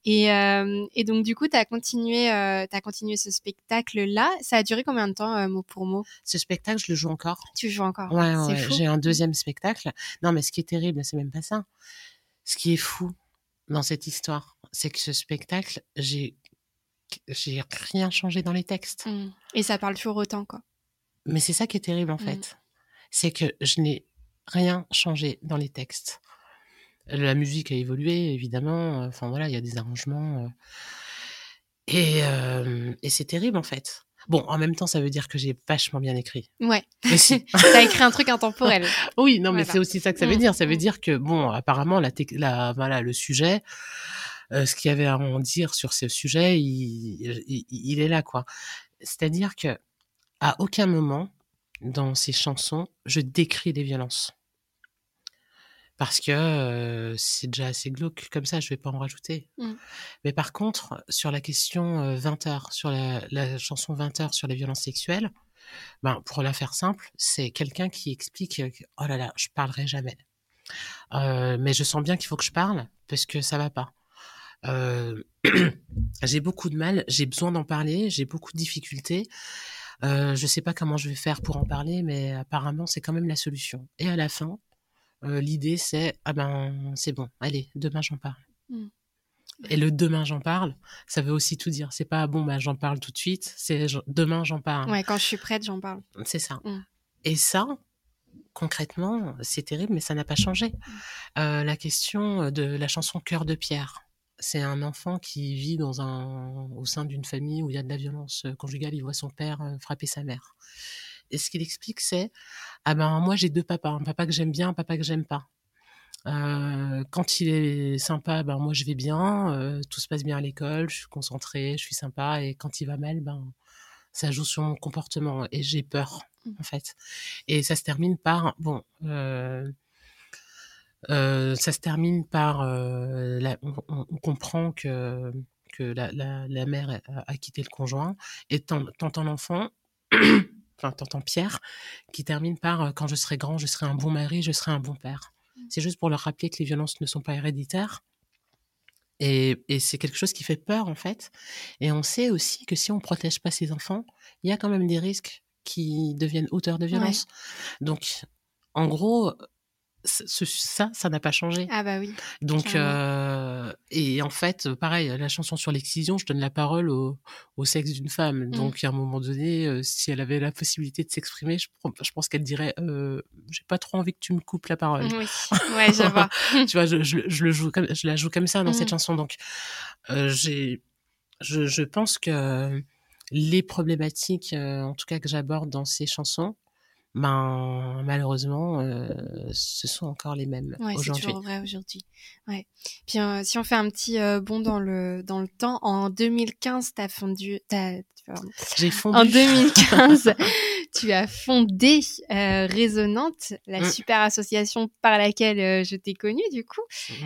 Et, et donc, du coup, tu as, continué, as continué ce spectacle-là. Ça a duré combien de temps, mot pour mot? Ce spectacle, je le joue encore. Tu joues encore? Ouais, ouais. J'ai un deuxième spectacle. Non, mais ce qui est terrible, c'est même pas ça. Ce qui est fou dans cette histoire, c'est que ce spectacle, j'ai j'ai rien changé dans les textes. Mmh. Et ça parle toujours autant, quoi. Mais c'est ça qui est terrible, en fait. Mmh. C'est que je n'ai rien changé dans les textes. La musique a évolué, évidemment. Enfin, voilà, il y a des arrangements. Et, euh, et c'est terrible, en fait. Bon, en même temps, ça veut dire que j'ai vachement bien écrit. Ouais. T'as écrit un truc intemporel. oui, non, mais c'est aussi ça que ça veut mmh. dire. Ça veut dire que, bon, apparemment, la, la voilà, le sujet, euh, ce qu'il y avait à en dire sur ce sujet, il, il, il est là, quoi. C'est-à-dire que à aucun moment dans ces chansons, je décris des violences. Parce que euh, c'est déjà assez glauque comme ça, je vais pas en rajouter. Mmh. Mais par contre, sur la question euh, 20 heures, sur la, la, chanson 20 heures sur les violences sexuelles, ben, pour la faire simple, c'est quelqu'un qui explique Oh là là, je parlerai jamais. Euh, mais je sens bien qu'il faut que je parle parce que ça va pas. J'ai beaucoup de mal, j'ai besoin d'en parler, j'ai beaucoup de difficultés. Je sais pas comment je vais faire pour en parler, mais apparemment c'est quand même la solution. Et à la fin, l'idée c'est ah ben c'est bon, allez demain j'en parle. Mmh. Et le demain j'en parle, ça veut aussi tout dire. C'est pas bon bah j'en parle tout de suite, c'est demain j'en parle. Ouais, quand je suis prête j'en parle. C'est ça. Mmh. Et ça, concrètement, c'est terrible, mais ça n'a pas changé. Mmh. Euh, la question de la chanson Cœur de pierre c'est un enfant qui vit dans un, au sein d'une famille où il y a de la violence conjugale. Il voit son père frapper sa mère. Et ce qu'il explique, c'est ah ben moi j'ai deux papas, un papa que j'aime bien, un papa que j'aime pas. Euh, quand il est sympa, ben moi je vais bien, euh, tout se passe bien à l'école, je suis concentrée, je suis sympa. Et quand il va mal, ben ça joue sur mon comportement et j'ai peur en fait. Et ça se termine par bon. Euh, euh, ça se termine par euh, la, on, on, comprend que que la, la, la mère a, a, quitté le conjoint et t'entends l'enfant enfin t'entends Pierre qui termine par quand je serai grand je serai un bon mari je serai un bon père. C'est juste pour leur rappeler que les violences ne sont pas héréditaires. Et, et c'est quelque chose qui fait peur en fait. Et on sait aussi que si on protège pas ses enfants il y a quand même des risques qui deviennent auteurs de violence ouais. donc en gros ce, ça, ça n'a pas changé. Ah bah oui. Donc, euh, et en fait, pareil, la chanson sur l'excision, je donne la parole au, au sexe d'une femme. Mmh. Donc, à un moment donné, euh, si elle avait la possibilité de s'exprimer, je, je, pense qu'elle dirait, euh, j'ai pas trop envie que tu me coupes la parole. Oui, ouais, je vois. tu vois, je, je, je, le joue comme, je la joue comme ça dans mmh. cette chanson. Donc, euh, j'ai, je, je pense que les problématiques, en tout cas que j'aborde dans ces chansons, ben malheureusement, euh, ce sont encore les mêmes Ouais, c'est toujours vrai aujourd'hui. Ouais. Puis euh, si on fait un petit euh, bond dans le dans le temps, en 2015, t'as fondu. J'ai fondu. en 2015, tu as fondé euh, Résonante, la Mm. super association par laquelle euh, je t'ai connue du coup.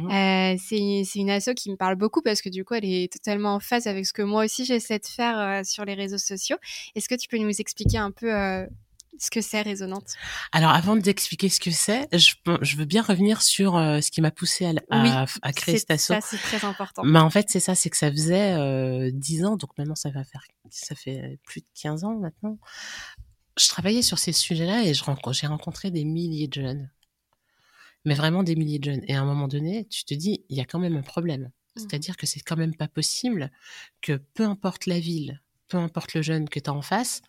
Euh, c'est c'est une asso qui me parle beaucoup parce que du coup, elle est totalement en phase avec ce que moi aussi j'essaie de faire euh, sur les réseaux sociaux. Est-ce que tu peux nous expliquer un peu euh, ce que c'est Résonante? Alors, avant d'expliquer ce que c'est, je, je veux bien revenir sur euh, ce qui m'a poussé à, à, Oui, à créer C'est- cette asso. Ça, c'est très important. Mais en fait, c'est ça, c'est que ça faisait euh, 10 ans, donc maintenant ça va faire, ça fait plus de 15 ans maintenant. Je travaillais sur ces sujets-là et j'ai rencontré des milliers de jeunes. Mais vraiment des milliers de jeunes. Et à un moment donné, tu te dis, il y a quand même un problème. Mhm. C'est-à-dire que c'est quand même pas possible que peu importe la ville, peu importe le jeune que tu as en face,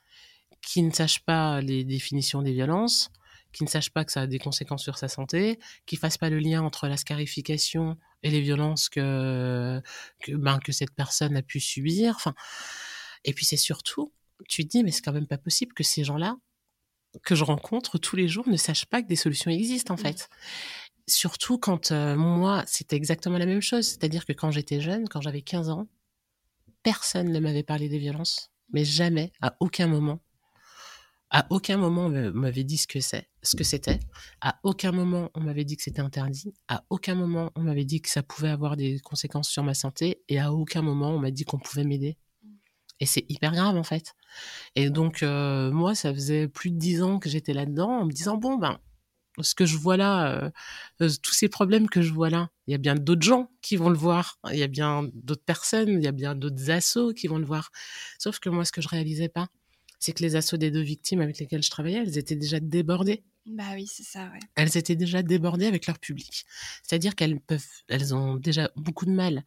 qui ne sache pas les définitions des violences, qui ne sache pas que ça a des conséquences sur sa santé, qui fasse pas le lien entre la scarification et les violences que que, ben, que cette personne a pu subir. Enfin, et puis c'est surtout, tu te dis mais c'est quand même pas possible que ces gens-là que je rencontre tous les jours ne sachent pas que des solutions existent en Mhm. fait. Surtout quand euh, moi, c'était exactement la même chose. C'est-à-dire que quand j'étais jeune, quand j'avais 15 ans, personne ne m'avait parlé des violences. Mais jamais, à aucun moment. À aucun moment, on m'avait dit ce que c'est, ce que c'était. À aucun moment, on m'avait dit que c'était interdit. À aucun moment, on m'avait dit que ça pouvait avoir des conséquences sur ma santé. Et à aucun moment, on m'a dit qu'on pouvait m'aider. Et c'est hyper grave, en fait. Et donc, euh, moi, ça faisait plus de dix ans que j'étais là-dedans, en me disant, bon, ben, ce que je vois là, euh, euh, tous ces problèmes que je vois là, il y a bien d'autres gens qui vont le voir, il y a bien d'autres personnes, il y a bien d'autres assos qui vont le voir. Sauf que moi, ce que je réalisais pas, c'est que les assos des deux victimes avec lesquelles je travaillais, elles étaient déjà débordées. Bah oui, c'est ça, ouais. Elles étaient déjà débordées avec leur public. C'est-à-dire qu'elles peuvent, elles ont déjà beaucoup de mal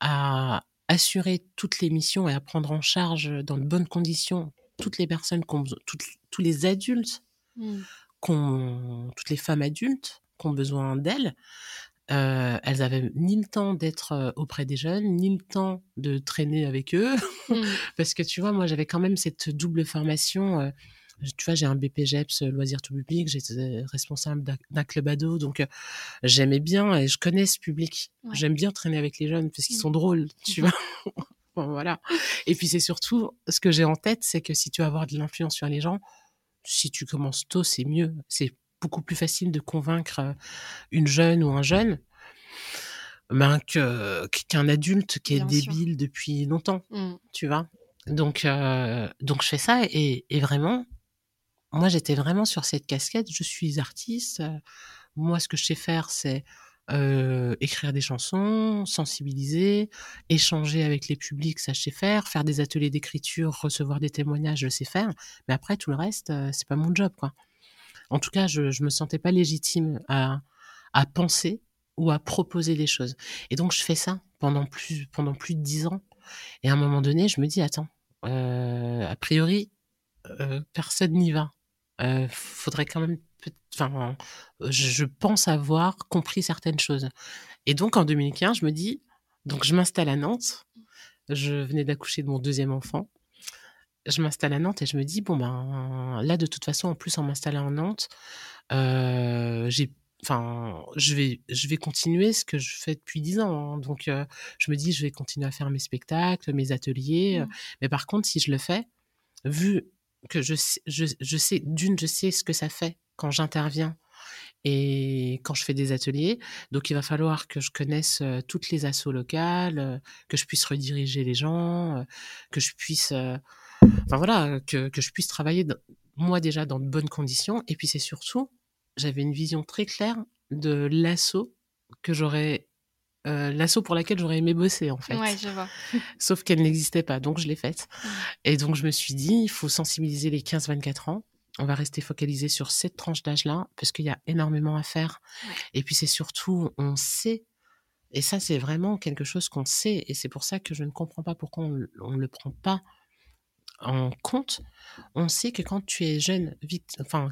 à assurer toutes les missions et à prendre en charge dans de bonnes conditions toutes les personnes, toutes- tous les adultes Mm. qu'on, toutes les femmes adultes qui ont besoin d'elles, euh, elles avaient ni le temps d'être euh, auprès des jeunes, ni le temps de traîner avec eux, Mm. parce que tu vois, moi j'avais quand même cette double formation. euh, tu vois, j'ai un BPGEPS loisirs tout public, j'étais responsable d'un- club ado, donc euh, j'aimais bien et je connais ce public. Ouais. J'aime bien traîner avec les jeunes parce qu'ils Mm. sont drôles, tu vois. Bon, voilà. Et puis c'est surtout, ce que j'ai en tête, c'est que si tu veux avoir de l'influence sur les gens, si tu commences tôt, c'est mieux. C'est beaucoup plus facile de convaincre euh, une jeune ou un jeune ben, que- qu'un adulte qui est Bien sûr. débile depuis longtemps, Mm. tu vois? Donc, euh, donc je fais ça et, et vraiment, moi j'étais vraiment sur cette casquette. Je suis artiste. Moi, ce que je sais faire, c'est euh, écrire des chansons, sensibiliser, échanger avec les publics, ça je sais faire, faire des ateliers d'écriture, recevoir des témoignages, je sais faire. Mais après, tout le reste, euh, c'est pas mon job, quoi. En tout cas, je, je me sentais pas légitime à, penser ou à proposer des choses. Et donc, je fais ça pendant plus, de dix ans. Et à un moment donné, je me dis, attends, euh, a priori, euh, personne n'y va. Euh, faudrait quand même, enfin, je pense avoir compris certaines choses. Et donc, en 2015, je me dis, donc je m'installe à Nantes. Je venais d'accoucher de mon deuxième enfant. Je m'installe à Nantes et je me dis, bon, ben, là, de toute façon, en plus, en m'installant à Nantes, euh, j'ai enfin, je vais, je vais continuer ce que je fais depuis dix ans. hein. Donc, euh, je me dis, je vais continuer à faire mes spectacles, mes ateliers. Euh, Mais par contre, si je le fais, vu que je, sais- je, je sais, d'une, je sais ce que ça fait quand j'interviens et quand je fais des ateliers. Donc, il va falloir que je connaisse toutes les assos locales, que je puisse rediriger les gens, que je puisse, euh, enfin voilà, que, que je puisse travailler dans- moi déjà dans de bonnes conditions. Et puis, c'est surtout, j'avais une vision très claire de l'asso que j'aurais, euh, l'asso pour laquelle j'aurais aimé bosser en fait. Ouais, je vois. Sauf qu'elle n'existait pas, donc je l'ai faite. Et donc je me suis dit, il faut sensibiliser les 15-24 ans. On va rester focalisé sur cette tranche d'âge-là, parce qu'il y a énormément à faire. Ouais. Et puis c'est surtout, on sait, et ça c'est vraiment quelque chose qu'on sait, et c'est pour ça que je ne comprends pas pourquoi on ne le prend pas en compte. On sait que quand tu es jeune, vict- enfin,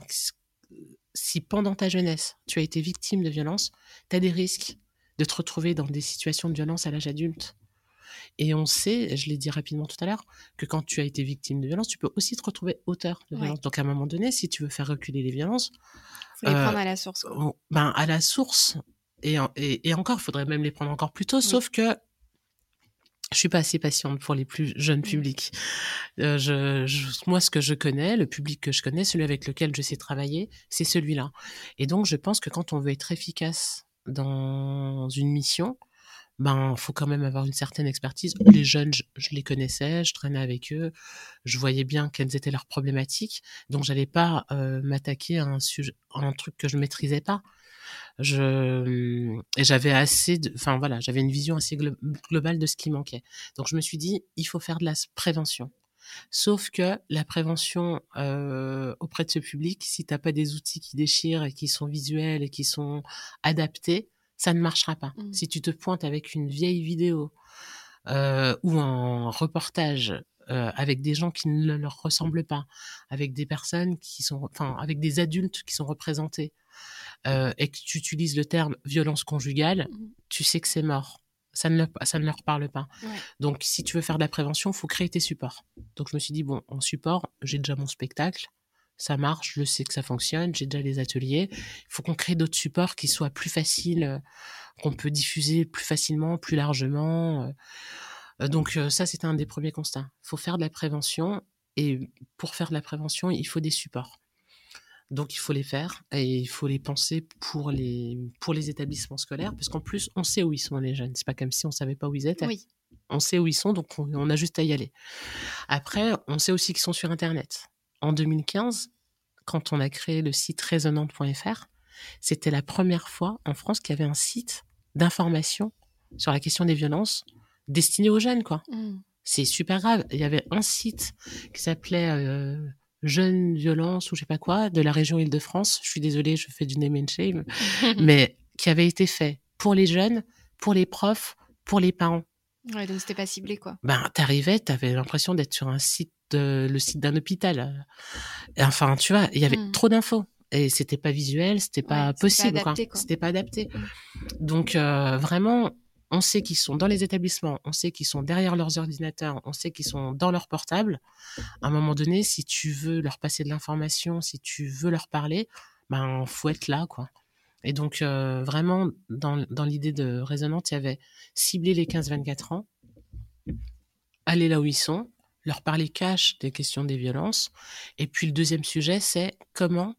si pendant ta jeunesse, tu as été victime de violence, tu as des risques de te retrouver dans des situations de violence à l'âge adulte. Et on sait, je l'ai dit rapidement tout à l'heure, que quand tu as été victime de violence, tu peux aussi te retrouver auteur de violence. Donc à un moment donné, si tu veux faire reculer les violences, faut les prendre à la source. Ben à la source. Et, et, encore, il faudrait même les prendre encore plus tôt. Sauf que je suis pas assez patiente pour les plus jeunes publics. Euh, je, moi, ce que je connais, le public que je connais, celui avec lequel je sais travailler, c'est celui-là. Et donc, je pense que quand on veut être efficace dans une mission, ben, faut quand même avoir une certaine expertise. Les jeunes, je, les connaissais, je traînais avec eux, je voyais bien quelles étaient leurs problématiques, donc j'allais pas euh, m'attaquer à un sujet, à un truc que je maîtrisais pas je et j'avais assez de enfin voilà j'avais une vision assez globale de ce qui manquait. Donc je me suis dit il faut faire de la prévention. Sauf que la prévention euh, auprès de ce public si t'as pas des outils qui déchirent et qui sont visuels et qui sont adaptés ça ne marchera pas. Mmh. si tu te pointes avec une vieille vidéo euh, ou un reportage euh, avec des gens qui ne leur ressemblent pas, avec des personnes qui sont, enfin, avec des adultes qui sont représentés, euh, et que tu utilises le terme violence conjugale, mmh tu sais que c'est mort. Ça ne, leur, ça ne leur parle pas. Donc, si tu veux faire de la prévention, il faut créer tes supports. Donc, je me suis dit, bon, en support, j'ai déjà mon spectacle, ça marche, je sais que ça fonctionne, j'ai déjà les ateliers. Il faut qu'on crée d'autres supports qui soient plus faciles, euh, qu'on peut diffuser plus facilement, plus largement. Euh. Donc, ça, c'était un des premiers constats. Il faut faire de la prévention. Et pour faire de la prévention, il faut des supports. Donc il faut les faire et il faut les penser pour les pour les établissements scolaires parce qu'en plus on sait où ils sont les jeunes. C'est pas comme si on savait pas où ils étaient. Oui. On sait où ils sont donc on, a juste à y aller. Après on sait aussi qu'ils sont sur internet. En 2015 quand on a créé le site résonante.fr, c'était la première fois en France qu'il y avait un site d'information sur la question des violences destiné aux jeunes quoi. Mmh. C'est super grave. Il y avait un site qui s'appelait euh, jeune violence ou je sais pas quoi de la région Île-de-France. Je suis désolée, je fais du name and shame, mais qui avait été fait pour les jeunes, pour les profs, pour les parents. Ouais, donc c'était pas ciblé quoi. Ben t'arrivais, t'avais l'impression d'être sur un site, le site d'un hôpital. Enfin, tu vois, il y avait hmm. trop d'infos et c'était pas visuel, c'était pas possible, quoi. C'était pas adapté. Hmm. Donc euh, vraiment, on sait qu'ils sont dans les établissements, on sait qu'ils sont derrière leurs ordinateurs, on sait qu'ils sont dans leurs portables. À un moment donné, si tu veux leur passer de l'information, si tu veux leur parler, ben faut être là, quoi. Et donc euh, vraiment dans, l'idée de résonante, il y avait cibler les 15-24 ans, aller là où ils sont, leur parler cash des questions des violences. Et puis le deuxième sujet, c'est comment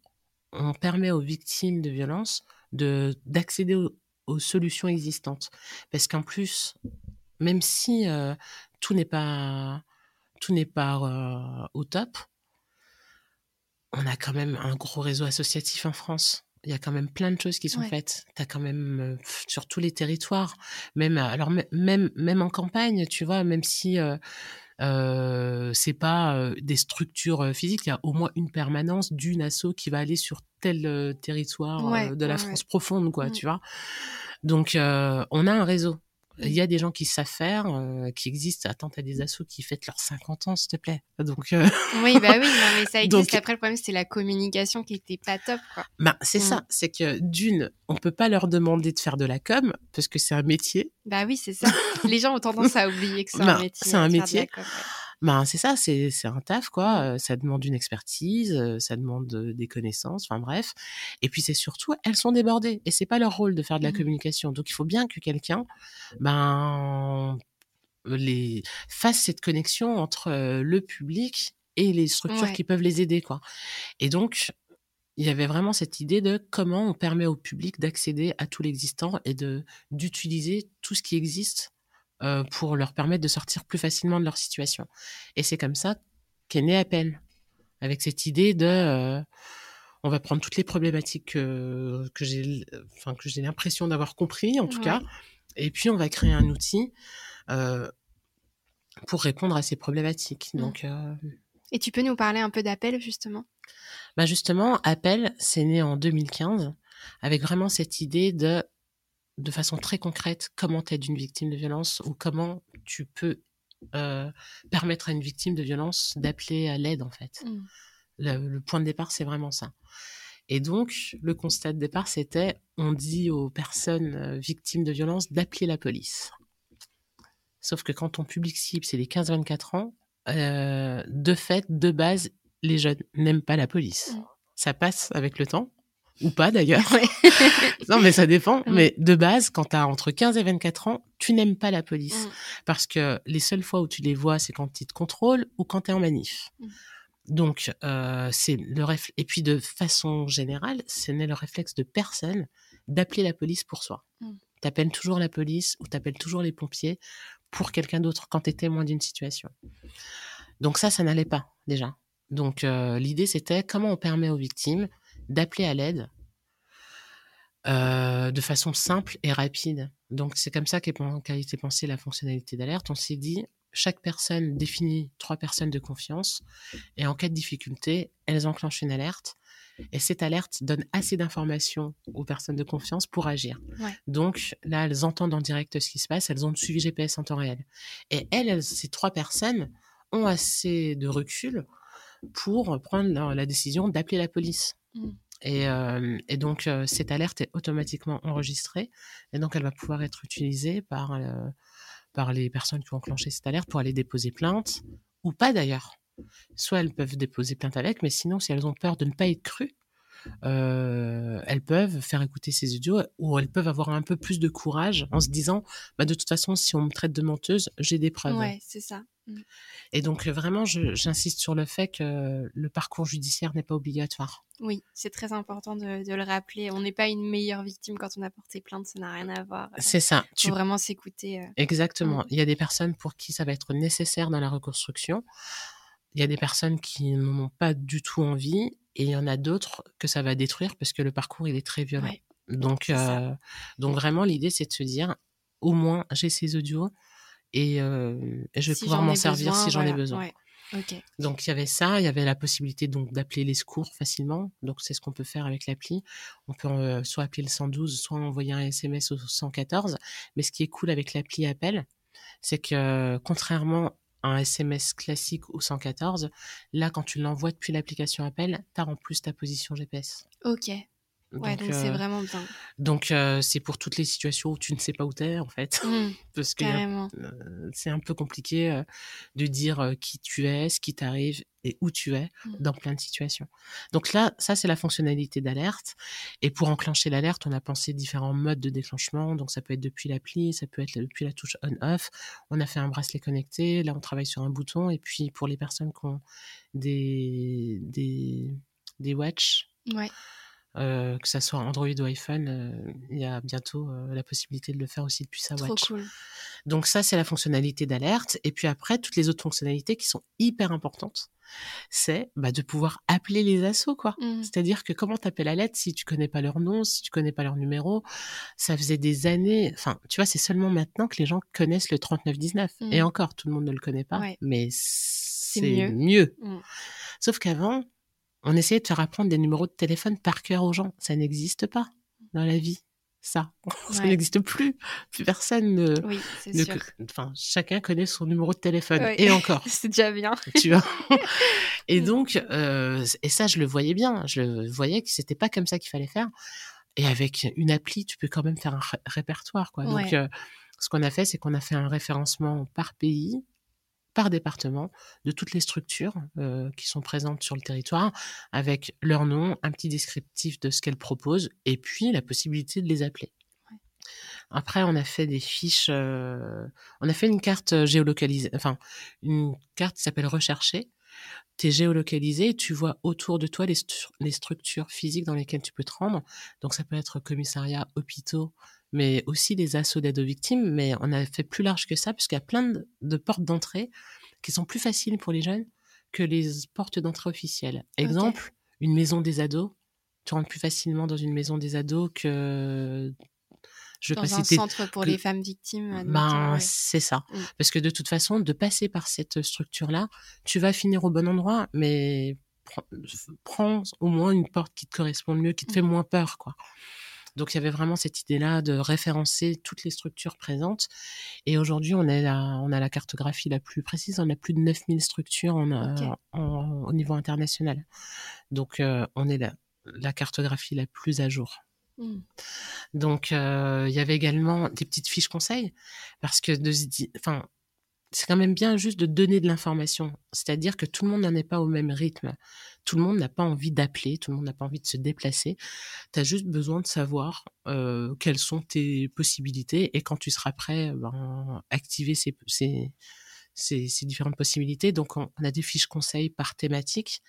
on permet aux victimes de violences de d'accéder aux, aux solutions existantes. Parce qu'en plus, même si euh, tout n'est pas tout n'est pas euh, au top, on a quand même un gros réseau associatif en France. Il y a quand même plein de choses qui sont faites. Tu as quand même euh, sur tous les territoires, même alors même même en campagne, tu vois, même si euh, c'est pas euh, des structures euh, physiques. Il y a au moins une permanence d'une asso qui va aller sur tel territoire de la France profonde, quoi, tu vois? Donc, on a un réseau. Il y a des gens qui savent faire, qui existent. Attends, t'as des assos qui fêtent leurs 50 ans, s'il te plaît. Donc oui, bah oui, non, mais ça existe. Après, le problème, c'est la communication qui était pas top, quoi. Bah, c'est mmh. ça. C'est que d'une, on peut pas leur demander de faire de la com parce que c'est un métier. Bah oui, c'est ça. Les gens ont tendance à oublier que c'est un métier. C'est un métier. Ben, c'est ça, c'est un taf quoi. Ça demande une expertise, ça demande des connaissances, enfin bref. Et puis c'est surtout, elles sont débordées et c'est pas leur rôle de faire de la mmh communication. Donc il faut bien que quelqu'un, ben, les fasse cette connexion entre le public et les structures qui peuvent les aider quoi. Et donc il y avait vraiment cette idée de comment on permet au public d'accéder à tout l'existant et de d'utiliser tout ce qui existe euh, pour leur permettre de sortir plus facilement de leur situation. Et c'est comme ça qu'est né Appel, avec cette idée de euh, on va prendre toutes les problématiques que, que j'ai enfin que j'ai l'impression d'avoir compris en tout cas et puis on va créer un outil euh, pour répondre à ces problématiques. Mmh. Donc et tu peux nous parler un peu d'Appel justement? Bah justement, Appel, c'est né en 2015 avec vraiment cette idée de de façon très concrète comment t'aides une victime de violence ou comment tu peux euh, permettre à une victime de violence d'appeler à l'aide en fait. Mmh. Le, point de départ, c'est vraiment ça. Et donc, le constat de départ, c'était on dit aux personnes euh, victimes de violence d'appeler la police. Sauf que quand ton public cible, c'est les 15-24 ans, euh, de fait, de base, les jeunes n'aiment pas la police. Mm. Ça passe avec le temps, ou pas d'ailleurs. Ouais. non, mais ça dépend. Mais de base, quand tu as entre 15 et 24 ans, tu n'aimes pas la police. Mm. Parce que les seules fois où tu les vois, c'est quand ils te contrôlent ou quand tu es en manif. Mm. Donc, euh, c'est le réfl- Et puis, de façon générale, ce n'est le réflexe de personne d'appeler la police pour soi. Mm. T'appelles toujours la police ou t'appelles toujours les pompiers pour quelqu'un d'autre quand t'es témoin d'une situation. Donc ça, ça n'allait pas déjà. Donc euh, l'idée, c'était comment on permet aux victimes d'appeler à l'aide euh, de façon simple et rapide. Donc c'est comme ça qu'a été pensée la fonctionnalité d'alerte. On s'est dit, chaque personne définit trois personnes de confiance et en cas de difficulté, elles enclenchent une alerte. Et cette alerte donne assez d'informations aux personnes de confiance pour agir. Ouais. Donc là, elles entendent en direct ce qui se passe, elles ont le suivi GPS en temps réel. Et elles, elles- ces trois personnes, ont assez de recul pour prendre la décision d'appeler la police. Mm. Et, euh, et donc, euh, cette alerte est automatiquement enregistrée et donc elle va pouvoir être utilisée par, euh, par les personnes qui ont enclenché cette alerte pour aller déposer plainte ou pas d'ailleurs. Soit elles peuvent déposer plainte avec, mais sinon, si elles ont peur de ne pas être crues, euh, elles peuvent faire écouter ces audios ou elles peuvent avoir un peu plus de courage en se disant bah, de toute façon, si on me traite de menteuse, j'ai des preuves. Ouais, c'est ça. Mm. Et donc, euh, vraiment, j'insiste sur le fait que le parcours judiciaire n'est pas obligatoire. Oui, c'est très important de, de le rappeler. On n'est pas une meilleure victime quand on a porté plainte, ça n'a rien à voir. Il C'est ça. faut Tu... vraiment s'écouter. euh. Exactement. Il y a des personnes pour qui ça va être nécessaire dans la reconstruction. Il y a des personnes qui n'en ont pas du tout envie. Et il y en a d'autres que ça va détruire parce que le parcours, il est très violent. Ouais, Donc, euh, donc vraiment, l'idée, c'est de se dire, au moins, j'ai ces audios et, euh, et je vais Si pouvoir m'en servir besoin, si j'en ai besoin. Ouais. Donc il y avait ça, il y avait la possibilité donc d'appeler les secours facilement. Donc c'est ce qu'on peut faire avec l'appli. On peut euh, soit appeler le 112, soit envoyer un SMS au 114. Mais ce qui est cool avec l'appli appel, c'est que contrairement un SMS classique au 114, là quand tu l'envoies depuis l'application appel, tu as en plus ta position GPS. Ok. Ouais, donc, c'est euh, vraiment bien. donc euh, c'est pour toutes les situations où tu ne sais pas où t'es en fait, Mm, parce que euh, c'est un peu compliqué euh, de dire qui tu es, ce qui t'arrive et où tu es Mm. dans plein de situations. Donc là, ça c'est la fonctionnalité d'alerte. Et pour enclencher l'alerte, on a pensé différents modes de déclenchement. Donc ça peut être depuis l'appli, ça peut être depuis la touche on/off. On a fait un bracelet connecté. Là, on travaille sur un bouton. Et puis pour les personnes qui ont des des des watch, Ouais. Euh, que ça soit Android ou iPhone, euh, il y a bientôt euh, la possibilité de le faire aussi depuis sa Trop watch. cool. Donc ça, c'est la fonctionnalité d'alerte. Et puis après, toutes les autres fonctionnalités qui sont hyper importantes, c'est bah, de pouvoir appeler les assos, quoi. Mm. C'est-à-dire que comment t'appelles à l'aide si tu connais pas leur nom, si tu connais pas leur numéro? Ça faisait des années. Enfin, tu vois, c'est seulement maintenant que les gens connaissent le 3919. Mm. Et encore, tout le monde ne le connaît pas. Ouais. Mais c'est mieux. mieux. Mm. Sauf qu'avant, on essayait de faire apprendre des numéros de téléphone par cœur aux gens. Ça n'existe pas dans la vie. Ça, ça Ouais. n'existe plus. Plus personne ne, Oui, c'est ne sûr. co- enfin, chacun connaît son numéro de téléphone. Ouais. Et encore, C'est déjà bien. tu vois. Et donc, euh, et ça, je le voyais bien. Je le voyais que c'était pas comme ça qu'il fallait faire. Et avec une appli, tu peux quand même faire un ré- répertoire, quoi. Donc, euh, ce qu'on a fait, c'est qu'on a fait un référencement par pays, par département, de toutes les structures euh, qui sont présentes sur le territoire, avec leur nom, un petit descriptif de ce qu'elles proposent, et puis la possibilité de les appeler. Ouais. Après, on a fait des fiches, euh, on a fait une carte géolocalisée, enfin, une carte qui s'appelle Rechercher. Tu es géolocalisé et tu vois autour de toi les, stru- les structures physiques dans lesquelles tu peux te rendre. Donc, ça peut être commissariat, hôpitaux, mais aussi les assauts d'aide aux victimes. Mais on a fait plus large que ça, puisqu'il y a plein de, de portes d'entrée qui sont plus faciles pour les jeunes que les portes d'entrée officielles. Exemple, une maison des ados. Tu rentres plus facilement dans une maison des ados que. Je Dans pas un citer centre pour que- les femmes victimes. ben, ouais. c'est ça. Mm. Parce que de toute façon, de passer par cette structure-là, tu vas finir au bon endroit, mais prends, prends au moins une porte qui te correspond mieux, qui te Mm. fait moins peur, quoi. Donc, il y avait vraiment cette idée-là de référencer toutes les structures présentes. Et aujourd'hui, on, est la- on a la cartographie la plus précise. On a plus de 9000 structures en, euh, en- au niveau international. Donc, euh, on est la, la cartographie la plus à jour. Mm. Donc, euh, il y avait également des petites fiches conseils, parce que de enfin, c'est quand même bien juste de donner de l'information. C'est-à-dire que tout le monde n'en est pas au même rythme. Tout le monde n'a pas envie d'appeler, tout le monde n'a pas envie de se déplacer. Tu as juste besoin de savoir euh, quelles sont tes possibilités et quand tu seras prêt, ben, activer ces, ces, ces, ces différentes possibilités. Donc, on, a des fiches conseils par thématique.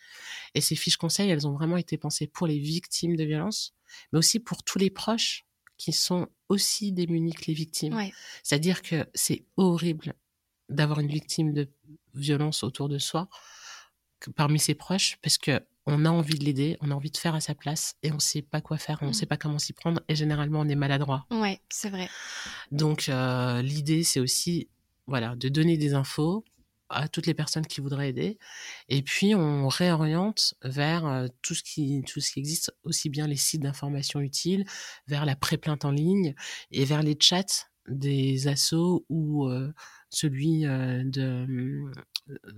Et ces fiches conseils, elles ont vraiment été pensées pour les victimes de violences, mais aussi pour tous les proches qui sont aussi démunis que les victimes. Ouais. C'est-à-dire que c'est horrible d'avoir une victime de violence autour de soi, que parmi ses proches, parce que on a envie de l'aider, on a envie de faire à sa place, et on sait pas quoi faire, on Mm. sait pas comment s'y prendre, et généralement on est maladroit. Ouais, c'est vrai. Donc euh, l'idée c'est aussi voilà de donner des infos à toutes les personnes qui voudraient aider et puis on réoriente vers euh, tout ce qui tout ce qui existe aussi bien les sites d'information utiles vers la pré-plainte en ligne et vers les chats des assos ou euh, celui de euh,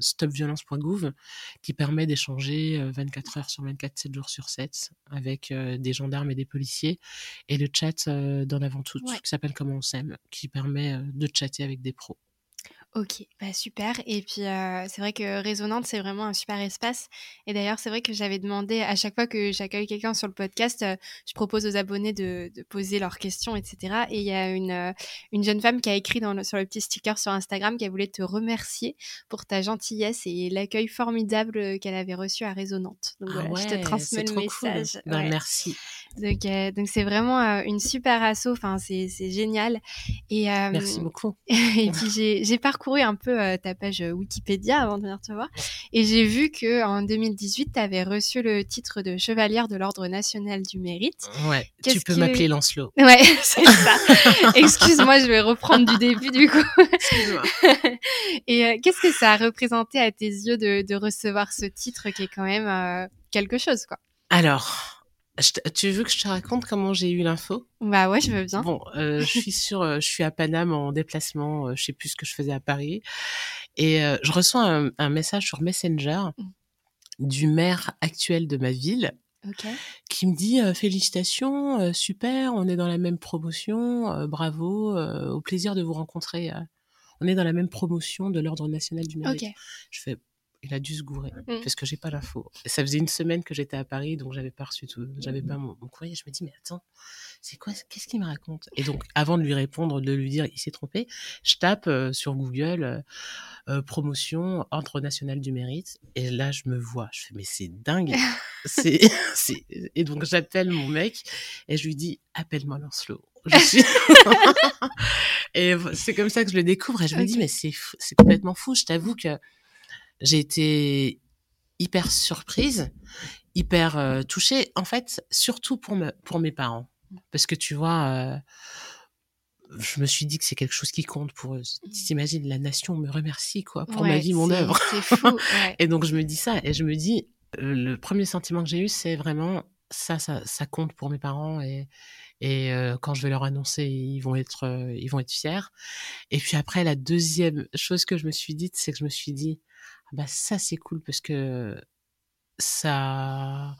stopviolence.gouv qui permet d'échanger euh, 24 heures sur 24 7 jours sur 7 avec des gendarmes et des policiers et le chat d'en avant tout Ouais. qui s'appelle comment on s'aime qui permet de chatter avec des pros Ok, bah super. Et puis euh, c'est vrai que Résonante, c'est vraiment un super espace. Et d'ailleurs, c'est vrai que j'avais demandé à chaque fois que j'accueille quelqu'un sur le podcast, euh, je propose aux abonnés de, de poser leurs questions, etc. Et il y a une, euh, une jeune femme qui a écrit dans le- sur le petit sticker sur Instagram qu'elle voulait te remercier pour ta gentillesse et l'accueil formidable qu'elle avait reçu à Résonante. Donc voilà, je te transmets le Ah cool. message. Ben, Ouais. merci Donc euh, donc c'est vraiment euh, une super asso. Enfin, c'est c'est génial. Et euh, merci beaucoup et puis j'ai j'ai parcouru un peu euh, ta page euh, Wikipédia avant de venir te voir et j'ai vu que en 2018 tu avais reçu le titre de chevalière de l'ordre national du mérite. ouais tu peux m'appeler Lancelot Ouais, c'est ça. Excuse-moi, je vais reprendre du début du coup. Excuse-moi. Et euh, qu'est-ce que ça a représenté à tes yeux de, de recevoir ce titre qui est quand même euh, quelque chose quoi? alors je tu veux que je te raconte comment j'ai eu l'info? Bah ouais, je veux bien. Bon, euh, je suis sur, euh, je suis à Paname en déplacement, euh, je sais plus ce que je faisais à Paris, et euh, je reçois un, un message sur Messenger Mm. du maire actuel de ma ville Ok. qui me dit euh, félicitations, euh, super, on est dans la même promotion, euh, bravo, euh, au plaisir de vous rencontrer. on est dans la même promotion de l'ordre national du mérite. Ok. Je fais, il a dû se gourer Mm. parce que j'ai pas l'info. Ça faisait une semaine que j'étais à Paris, donc j'avais pas reçu tout, j'avais pas mon, mon courrier. Je me dis mais attends, c'est quoi, qu'est-ce qu'il me raconte? Et donc avant de lui répondre, de lui dire il s'est trompé, je tape euh, sur Google euh, euh, promotion ordre national du mérite et là je me vois, je fais mais c'est dingue. c'est, c'est et donc j'appelle mon mec et je lui dis appelle-moi Lancelot. Je suis... et c'est comme ça que je le découvre et je me dis mais c'est fou- c'est complètement fou. Je t'avoue que j'ai été hyper surprise, hyper euh, touchée. En fait, surtout pour me, pour mes parents, parce que tu vois, euh, je me suis dit que c'est quelque chose qui compte pour eux. T'imagines, la nation me remercie quoi pour ma vie, mon œuvre. C'est fou. Ouais. Et donc je me dis ça, et je me dis, euh, le premier sentiment que j'ai eu, c'est vraiment ça, ça, ça compte pour mes parents, et, et euh, quand je vais leur annoncer, ils vont être, euh, ils vont être fiers. Et puis après, la deuxième chose que je me suis dite, c'est que je me suis dit, bah ça c'est cool parce que ça,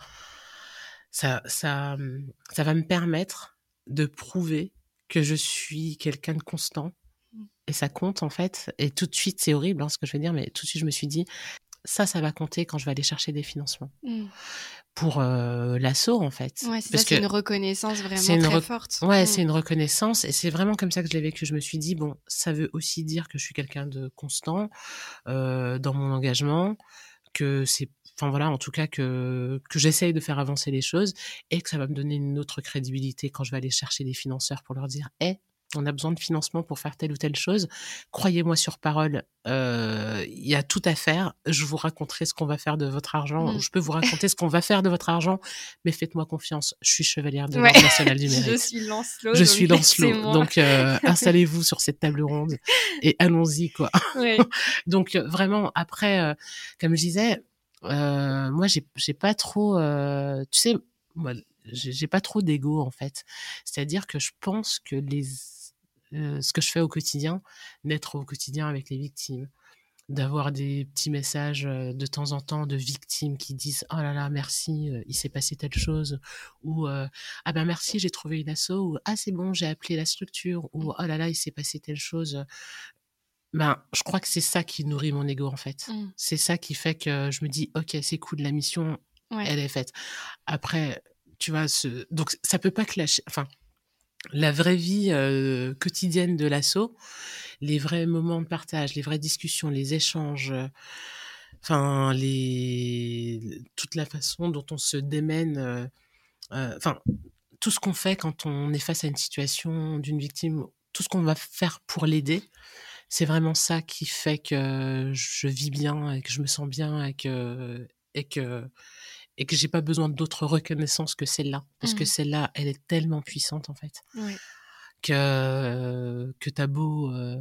ça, ça, hum, ça va me permettre de prouver que je suis quelqu'un de constant. Et ça compte en fait. Et tout de suite, c'est horrible hein, ce que je veux dire, mais tout de suite, je me suis dit, ça, ça va compter quand je vais aller chercher des financements Mm. Pour euh, l'assaut en fait. Ouais, c'est ça, c'est une reconnaissance vraiment une très re- forte. Ouais, Mm. c'est une reconnaissance et c'est vraiment comme ça que je l'ai vécu. Je me suis dit bon, ça veut aussi dire que je suis quelqu'un de constant euh, dans mon engagement, que c'est, enfin voilà, en tout cas que que j'essaye de faire avancer les choses et que ça va me donner une autre crédibilité quand je vais aller chercher des financeurs pour leur dire, hé, on a besoin de financement pour faire telle ou telle chose. Croyez-moi sur parole, euh, il y a tout à faire. Je vous raconterai ce qu'on va faire de votre argent. Mm. Je peux vous raconter ce qu'on va faire de votre argent, mais faites-moi confiance. Je suis chevalière de Ouais. l'ordre national du Je mérite. suis Lancelot. Je suis Lancelot. Donc, euh, installez-vous sur cette table ronde et allons-y, quoi. Ouais. Donc, euh, vraiment, après, euh, comme je disais, moi, j'ai pas trop, tu sais, moi, j'ai pas trop d'ego, en fait. C'est-à-dire que je pense que les, euh, ce que je fais au quotidien, d'être au quotidien avec les victimes, d'avoir des petits messages euh, de temps en temps de victimes qui disent oh là là merci euh, il s'est passé telle chose ou ah ben merci j'ai trouvé une asso ou ah c'est bon j'ai appelé la structure ou oh là là il s'est passé telle chose ben je crois que c'est ça qui nourrit mon ego en fait Mm. c'est ça qui fait que je me dis ok c'est cool la mission Ouais. elle est faite après tu vois ce donc ça peut pas clasher enfin la vraie vie euh, quotidienne de l'assaut, les vrais moments de partage, les vraies discussions, les échanges, euh, enfin les toute la façon dont on se démène, euh, enfin tout ce qu'on fait quand on est face à une situation d'une victime, tout ce qu'on va faire pour l'aider, c'est vraiment ça qui fait que je vis bien et que je me sens bien et que et que et que j'ai pas besoin d'autre reconnaissance que celle-là parce que Mhm. celle-là elle est tellement puissante en fait Ouais. que que t'as beau euh,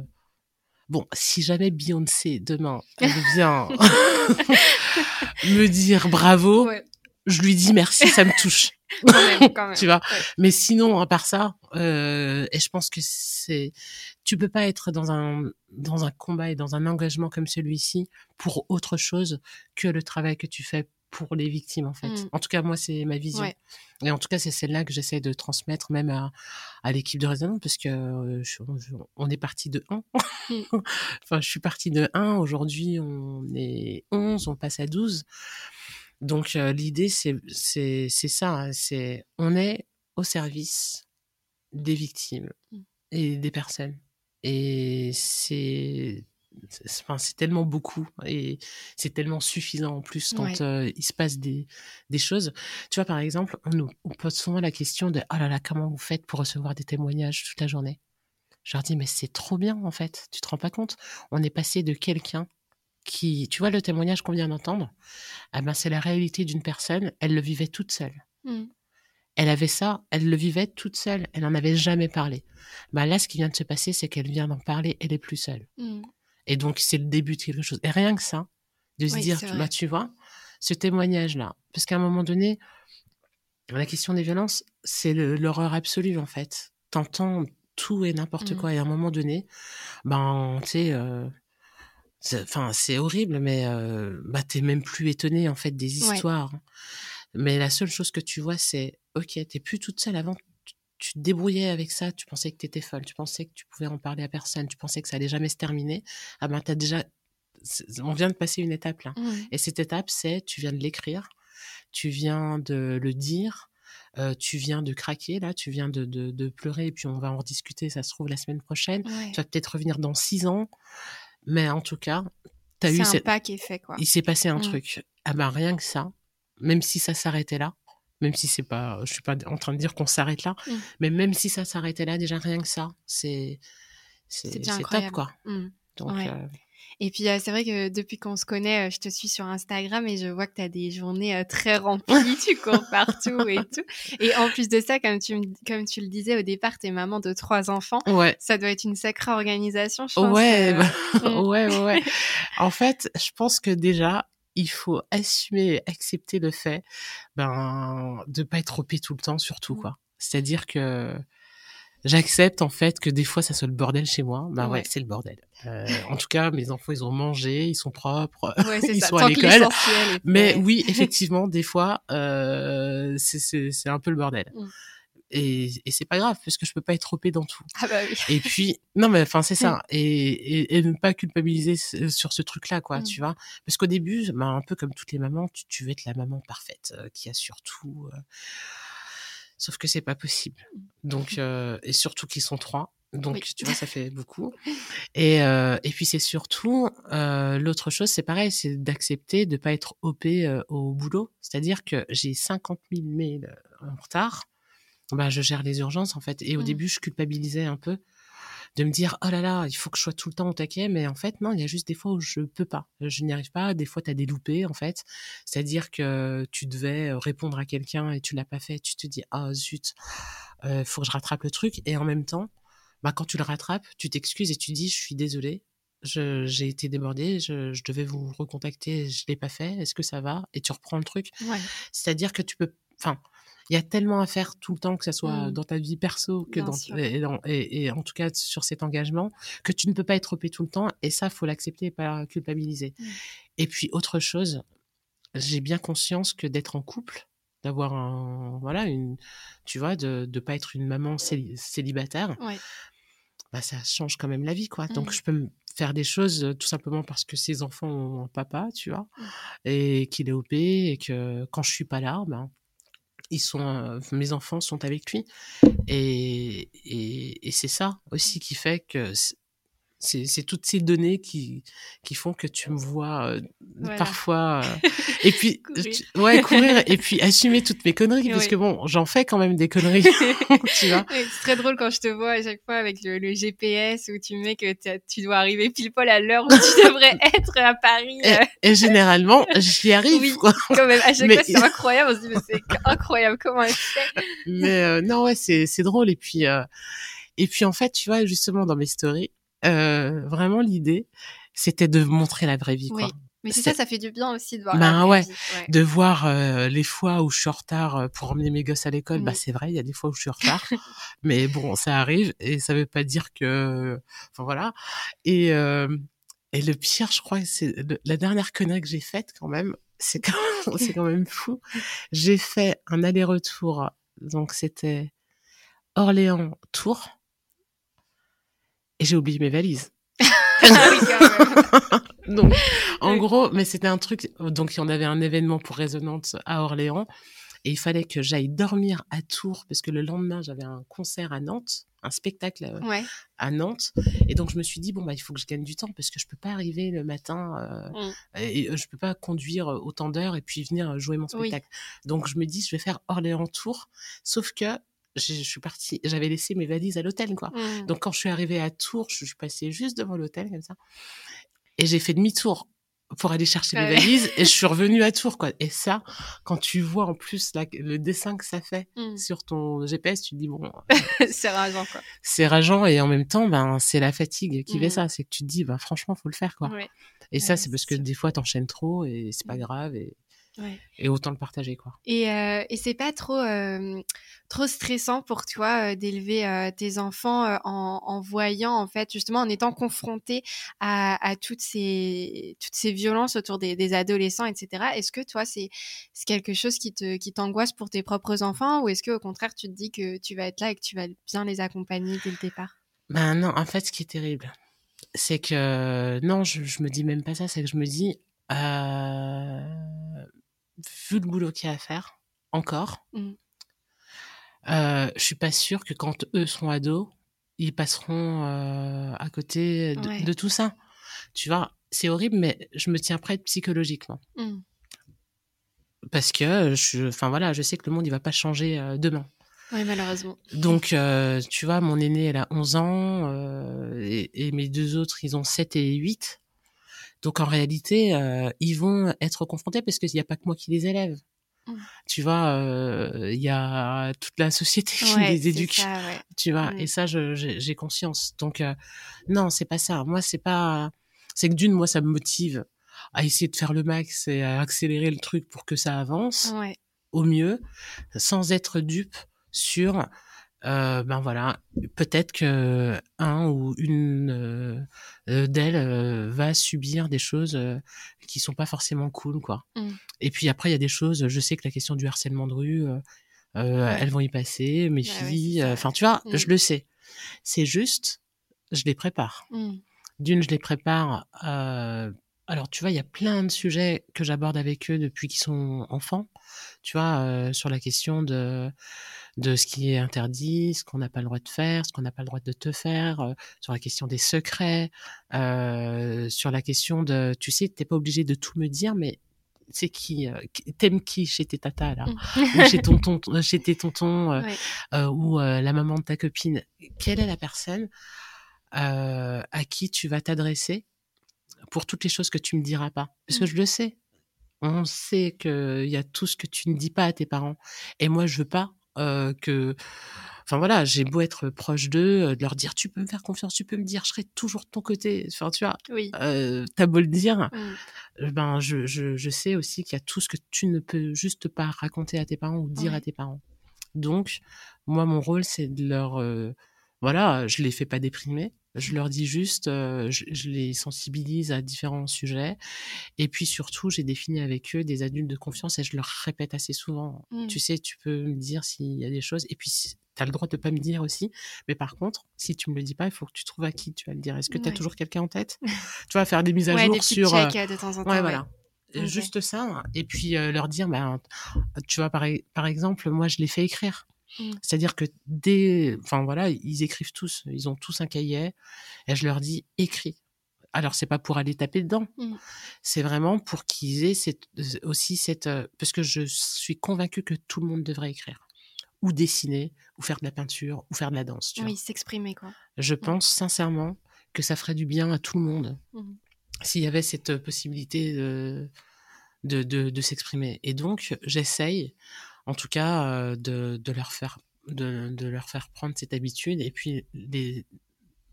bon si jamais Beyoncé demain elle vient me dire bravo Ouais. je lui dis merci ça me touche Quand même, quand même. tu vois? Ouais. mais sinon à part ça euh, et je pense que c'est tu peux pas être dans un dans un combat et dans un engagement comme celui-ci pour autre chose que le travail que tu fais pour les victimes en fait Mm. en tout cas moi c'est ma vision Ouais. et en tout cas c'est celle-là que j'essaie de transmettre même à, à l'équipe de Résonance parce que euh, je- je- on est parti de 1 Mm. enfin je suis partie de 1 aujourd'hui on est 11 on passe à 12 donc euh, l'idée c'est ça, hein, c'est on est au service des victimes Mm. et des personnes et c'est c'est enfin, c'est tellement beaucoup et c'est tellement suffisant en plus quand Ouais. euh, il se passe des des choses. Tu vois par exemple, on nous on pose souvent la question de oh là là comment vous faites pour recevoir des témoignages toute la journée? Je leur dis mais c'est trop bien en fait, tu te rends pas compte? On est passé de quelqu'un qui tu vois le témoignage qu'on vient d'entendre ah ben c'est la réalité d'une personne, elle le vivait toute seule. Mm. Elle avait ça, elle le vivait toute seule, elle n'en avait jamais parlé. Ben là, ce qui vient de se passer, c'est qu'elle vient d'en parler, elle est plus seule. Mm. Et donc, c'est le début de quelque chose. Et rien que ça, de se Oui, dire, bah, tu vois, ce témoignage-là, parce qu'à un moment donné, la question des violences, c'est l'horreur absolue, en fait. T'entends tout et n'importe Mm. quoi. Et à un moment donné, ben, tu sais, euh, c'est- enfin, c'est horrible, mais euh, bah, t'es même plus étonné, en fait, des Ouais. histoires. Mais la seule chose que tu vois, c'est, ok, t'es plus toute seule avant. Tu- Tu te débrouillais avec ça, tu pensais que t'étais folle, tu pensais que tu pouvais en parler à personne, tu pensais que ça allait jamais se terminer. Ah ben, t'as déjà, on vient de passer une étape là. Et cette étape, c'est, tu viens de l'écrire, tu viens de le dire, euh, tu viens de craquer là, tu viens de, de, de pleurer, et puis on va en rediscuter, ça se trouve la semaine prochaine. Ouais. Tu vas peut-être revenir dans six ans, mais en tout cas, t'as eu C'est un cette, pas qui est fait, quoi. il s'est passé un truc. Ah ben rien que ça, même si ça s'arrêtait là, même si c'est pas, je suis pas en train de dire qu'on s'arrête là, Mm. mais même si ça s'arrêtait là, déjà rien que ça, c'est C'est top quoi. Mm. Donc Ouais. euh, Et puis, euh, c'est vrai que depuis qu'on se connaît, euh, je te suis sur Instagram et je vois que tu as des journées très remplies, tu cours partout et tout. Et en plus de ça, comme tu, me- comme tu le disais au départ, tu es maman de trois enfants. ouais, Ça doit être une sacrée organisation, je pense. ouais, bah, mm. ouais, ouais, ouais. En fait, je pense que déjà, il faut assumer, accepter le fait, ben, de pas être OP tout le temps, surtout Mm. quoi. C'est-à-dire que j'accepte en fait que des fois ça soit le bordel chez moi. Ben ouais, Ouais. c'est le bordel. Euh, en tout cas, mes enfants ils ont mangé, ils sont propres, Ouais, ils ça. sont à Tant l'école. Mais oui, effectivement, des fois, euh, c'est- un peu le bordel. Mm. Et, et c'est pas grave, parce que je peux pas être OP dans tout. Ah bah oui. Et puis, non, mais enfin, c'est ça. Et, et, et ne pas culpabiliser sur ce truc-là, quoi, Mm. tu vois. Parce qu'au début, ben, un peu comme toutes les mamans, tu, tu veux être la maman parfaite, euh, qui assure tout. euh. Sauf que c'est pas possible. Donc, euh, et surtout qu'ils sont trois. Donc, Oui. tu vois, ça fait beaucoup. Et, euh, et puis, c'est surtout, euh, l'autre chose, c'est pareil, c'est d'accepter de pas être OP euh, au boulot. C'est-à-dire que j'ai 50 000 mails euh, en retard. Ben, je gère les urgences, en fait. Et au Mm. début, je culpabilisais un peu de me dire oh là là il faut que je sois tout le temps au taquet. Mais en fait non il y a juste des fois où je peux pas. Je n'y arrive pas. Des fois tu as des loupés en fait. C'est à dire que tu devais répondre à quelqu'un et tu l'as pas fait. Tu te dis ah zut euh, faut que je rattrape le truc. Et en même temps bah quand tu le rattrapes tu t'excuses et tu dis je suis désolée. Je- j'ai été débordée. Je, je devais vous recontacter je l'ai pas fait. Est-ce que ça va? Et tu reprends le truc. Ouais. c'est à dire que tu peux enfin Il y a tellement à faire tout le temps, que ce soit Mmh. dans ta vie perso que Bien dans et, dans- et- et en tout cas sur cet engagement, que tu ne peux pas être OP tout le temps. Et ça, faut l'accepter et pas culpabiliser. Mmh. Et puis autre chose, j'ai bien conscience que d'être en couple, d'avoir un voilà une, tu vois, de de pas être une maman céli- célibataire, Ouais. bah ça change quand même la vie quoi. Donc Mmh. je peux me faire des choses tout simplement parce que ces enfants ont un papa, tu vois, et qu'il est OP et que quand je suis pas là, ben ils sont, euh, mes enfants sont avec lui. Et, et, et c'est ça aussi qui fait que c'est- toutes ces données qui, qui font que tu me vois euh, Voilà. parfois. euh, et puis, Courir. tu- ouais, courir et puis assumer toutes mes conneries, parce que bon, j'en fais quand même des conneries, tu vois. Oui, c'est très drôle quand je te vois à chaque fois avec le, le GPS où tu mets que tu dois arriver pile poil à l'heure où tu devrais être à Paris. Et, et généralement, j'y arrive, Oui. quoi. quand même, à chaque Mais- fois, c'est incroyable. On se dit, mais c'est incroyable comment elle fait? Mais euh, non, ouais, c'est c'est drôle. Et puis, et puis en fait, tu vois, justement dans mes stories, euh, vraiment l'idée, c'était de montrer la vraie vie, quoi. Oui. Mais c'est ça, ça fait du bien aussi de voir. Ben la vraie ouais. vie, ouais. de voir euh, les fois où je suis en retard euh, pour emmener mes gosses à l'école, bah Mm. c'est vrai, il y a des fois où je suis en retard, mais bon, ça arrive et ça veut pas dire que, enfin voilà. Et euh, et le pire, je crois, c'est la dernière connerie que j'ai faite quand même, c'est quand c'est quand même fou. J'ai fait un aller-retour, donc c'était Orléans Tours, et j'ai oublié mes valises. Ah. Donc, en gros, mais c'était un truc. Donc, on avait un événement pour Résonance à Orléans. Et il fallait que j'aille dormir à Tours parce que le lendemain, j'avais un concert à Nantes, un spectacle euh, Ouais. à Nantes. Et donc, je me suis dit, bon, bah, il faut que je gagne du temps parce que je peux pas arriver le matin euh, Mm. et je peux pas conduire euh, autant d'heures et puis venir euh, jouer mon Oui. spectacle. Donc, je me dis, je vais faire Orléans-Tours. Sauf que je suis partie, j'avais laissé mes valises à l'hôtel, quoi. Mm. Donc quand je suis arrivée à Tours, je suis passée juste devant l'hôtel comme ça, et j'ai fait demi-tour pour aller chercher mes valises, et je suis revenue à Tours, quoi. Et ça, quand tu vois en plus la- le dessin que ça fait Mm. sur ton GPS, tu te dis bon, c'est rageant, quoi. c'est rageant, et en même temps, ben c'est la fatigue qui fait Mhm. ça, c'est que tu te dis, ben franchement, faut le faire, quoi. Ouais. Et Ouais, ça, c'est parce que des fois, t'enchaînes trop, et c'est pas grave, et, Ouais. et autant le partager, quoi. Et, euh, et c'est pas trop euh, trop stressant pour toi euh, d'élever euh, tes enfants en, en voyant en fait justement en étant confronté à, à toutes ces toutes ces violences autour des, des adolescents etc. Est-ce que toi c'est quelque chose qui te qui t'angoisse pour tes propres enfants ou est-ce que au contraire tu te dis que tu vas être là et que tu vas bien les accompagner dès le départ? Ben non, en fait, ce qui est terrible, c'est que non, je, je me dis même pas ça, c'est que je me dis, euh, vu le boulot qu'il y a à faire, encore, Mm. euh, je suis pas sûre que quand eux seront ados, ils passeront euh, à côté de, Ouais. de tout ça. Tu vois, c'est horrible, mais je me tiens prête psychologiquement. Mm. Parce que, je, enfin voilà, je sais que le monde, il va pas changer euh, demain. Oui malheureusement. Donc, euh, tu vois, mon aîné, elle a 11 ans, euh, et, et mes deux autres, ils ont 7 et 8. Donc, en réalité, euh, ils vont être confrontés parce qu'il n'y a pas que moi qui les élève. Tu vois, euh, il y a toute la société qui Ouais, les éduque. ça, ouais. Tu vois, Mm. et ça, j'ai j'ai conscience. Donc, euh, non, c'est pas ça. Moi, c'est pas. C'est que d'une, moi, ça me motive à essayer de faire le max et à accélérer le truc pour que ça avance Ouais. au mieux, sans être dupe sur, euh, ben voilà, peut-être que un ou une euh, euh, d'elles euh, va subir des choses qui sont pas forcément cool, quoi. Mm. Et puis après, il y a des choses, je sais que la question du harcèlement de rue, elles vont y passer, mes filles, enfin, tu vois, Mm. je le sais. C'est juste, je les prépare. Mm. D'une, je les prépare. alors, tu vois, il y a plein de sujets que j'aborde avec eux depuis qu'ils sont enfants. Tu vois, sur la question de de ce qui est interdit, ce qu'on n'a pas le droit de faire, ce qu'on n'a pas le droit de te faire, euh, sur la question des secrets, euh, sur la question de, tu sais, t'es pas obligé de tout me dire, mais c'est qui, euh, t'aimes qui chez tes tatas là, Mm. ou chez ton tonton, chez tes tontons, euh, Ouais. euh, ou euh, la maman de ta copine, quelle est la personne euh, à qui tu vas t'adresser pour toutes les choses que tu me diras pas? Parce que Mm. je le sais. On sait qu'il y a tout ce que tu ne dis pas à tes parents. Et moi, je veux pas euh, que... Enfin voilà, j'ai beau être proche d'eux, euh, de leur dire tu peux me faire confiance, tu peux me dire, je serai toujours de ton côté. Enfin tu vois, Oui. euh, t'as beau le dire, Mm. euh, ben je, je, je sais aussi qu'il y a tout ce que tu ne peux juste pas raconter à tes parents ou dire à tes parents. Donc, moi, mon rôle, c'est de leur, euh, voilà, je les fais pas déprimer. Je leur dis juste, euh, je, je, les sensibilise à différents sujets. Et puis surtout, j'ai défini avec eux des adultes de confiance et je leur répète assez souvent. Mmh. Tu sais, tu peux me dire s'il y a des choses. Et puis, tu as le droit de pas me dire aussi. Mais par contre, si tu me le dis pas, il faut que tu trouves à qui tu vas le dire. Est-ce que tu as Ouais. toujours quelqu'un en tête? Tu vas faire des mises à Ouais, jour des sur. checks euh, de temps en temps. Ouais, voilà. Juste ça. Et puis euh, leur dire, bah, tu vois, par, e- par exemple, moi, je les fais écrire. Mm. C'est-à-dire que dès, enfin voilà, ils écrivent tous, ils ont tous un cahier, et je leur dis écris. Alors c'est pas pour aller taper dedans, Mm. c'est vraiment pour qu'ils aient cette, aussi cette, euh, parce que je suis convaincue que tout le monde devrait écrire, ou dessiner, ou faire de la peinture, ou faire de la danse. Tu. Oui, s'exprimer quoi. Je pense sincèrement que ça ferait du bien à tout le monde s'il y avait cette possibilité de, de, de, de s'exprimer. Et donc, j'essaye, en tout cas, euh, de, de, leur faire, de, de leur faire prendre cette habitude et puis les,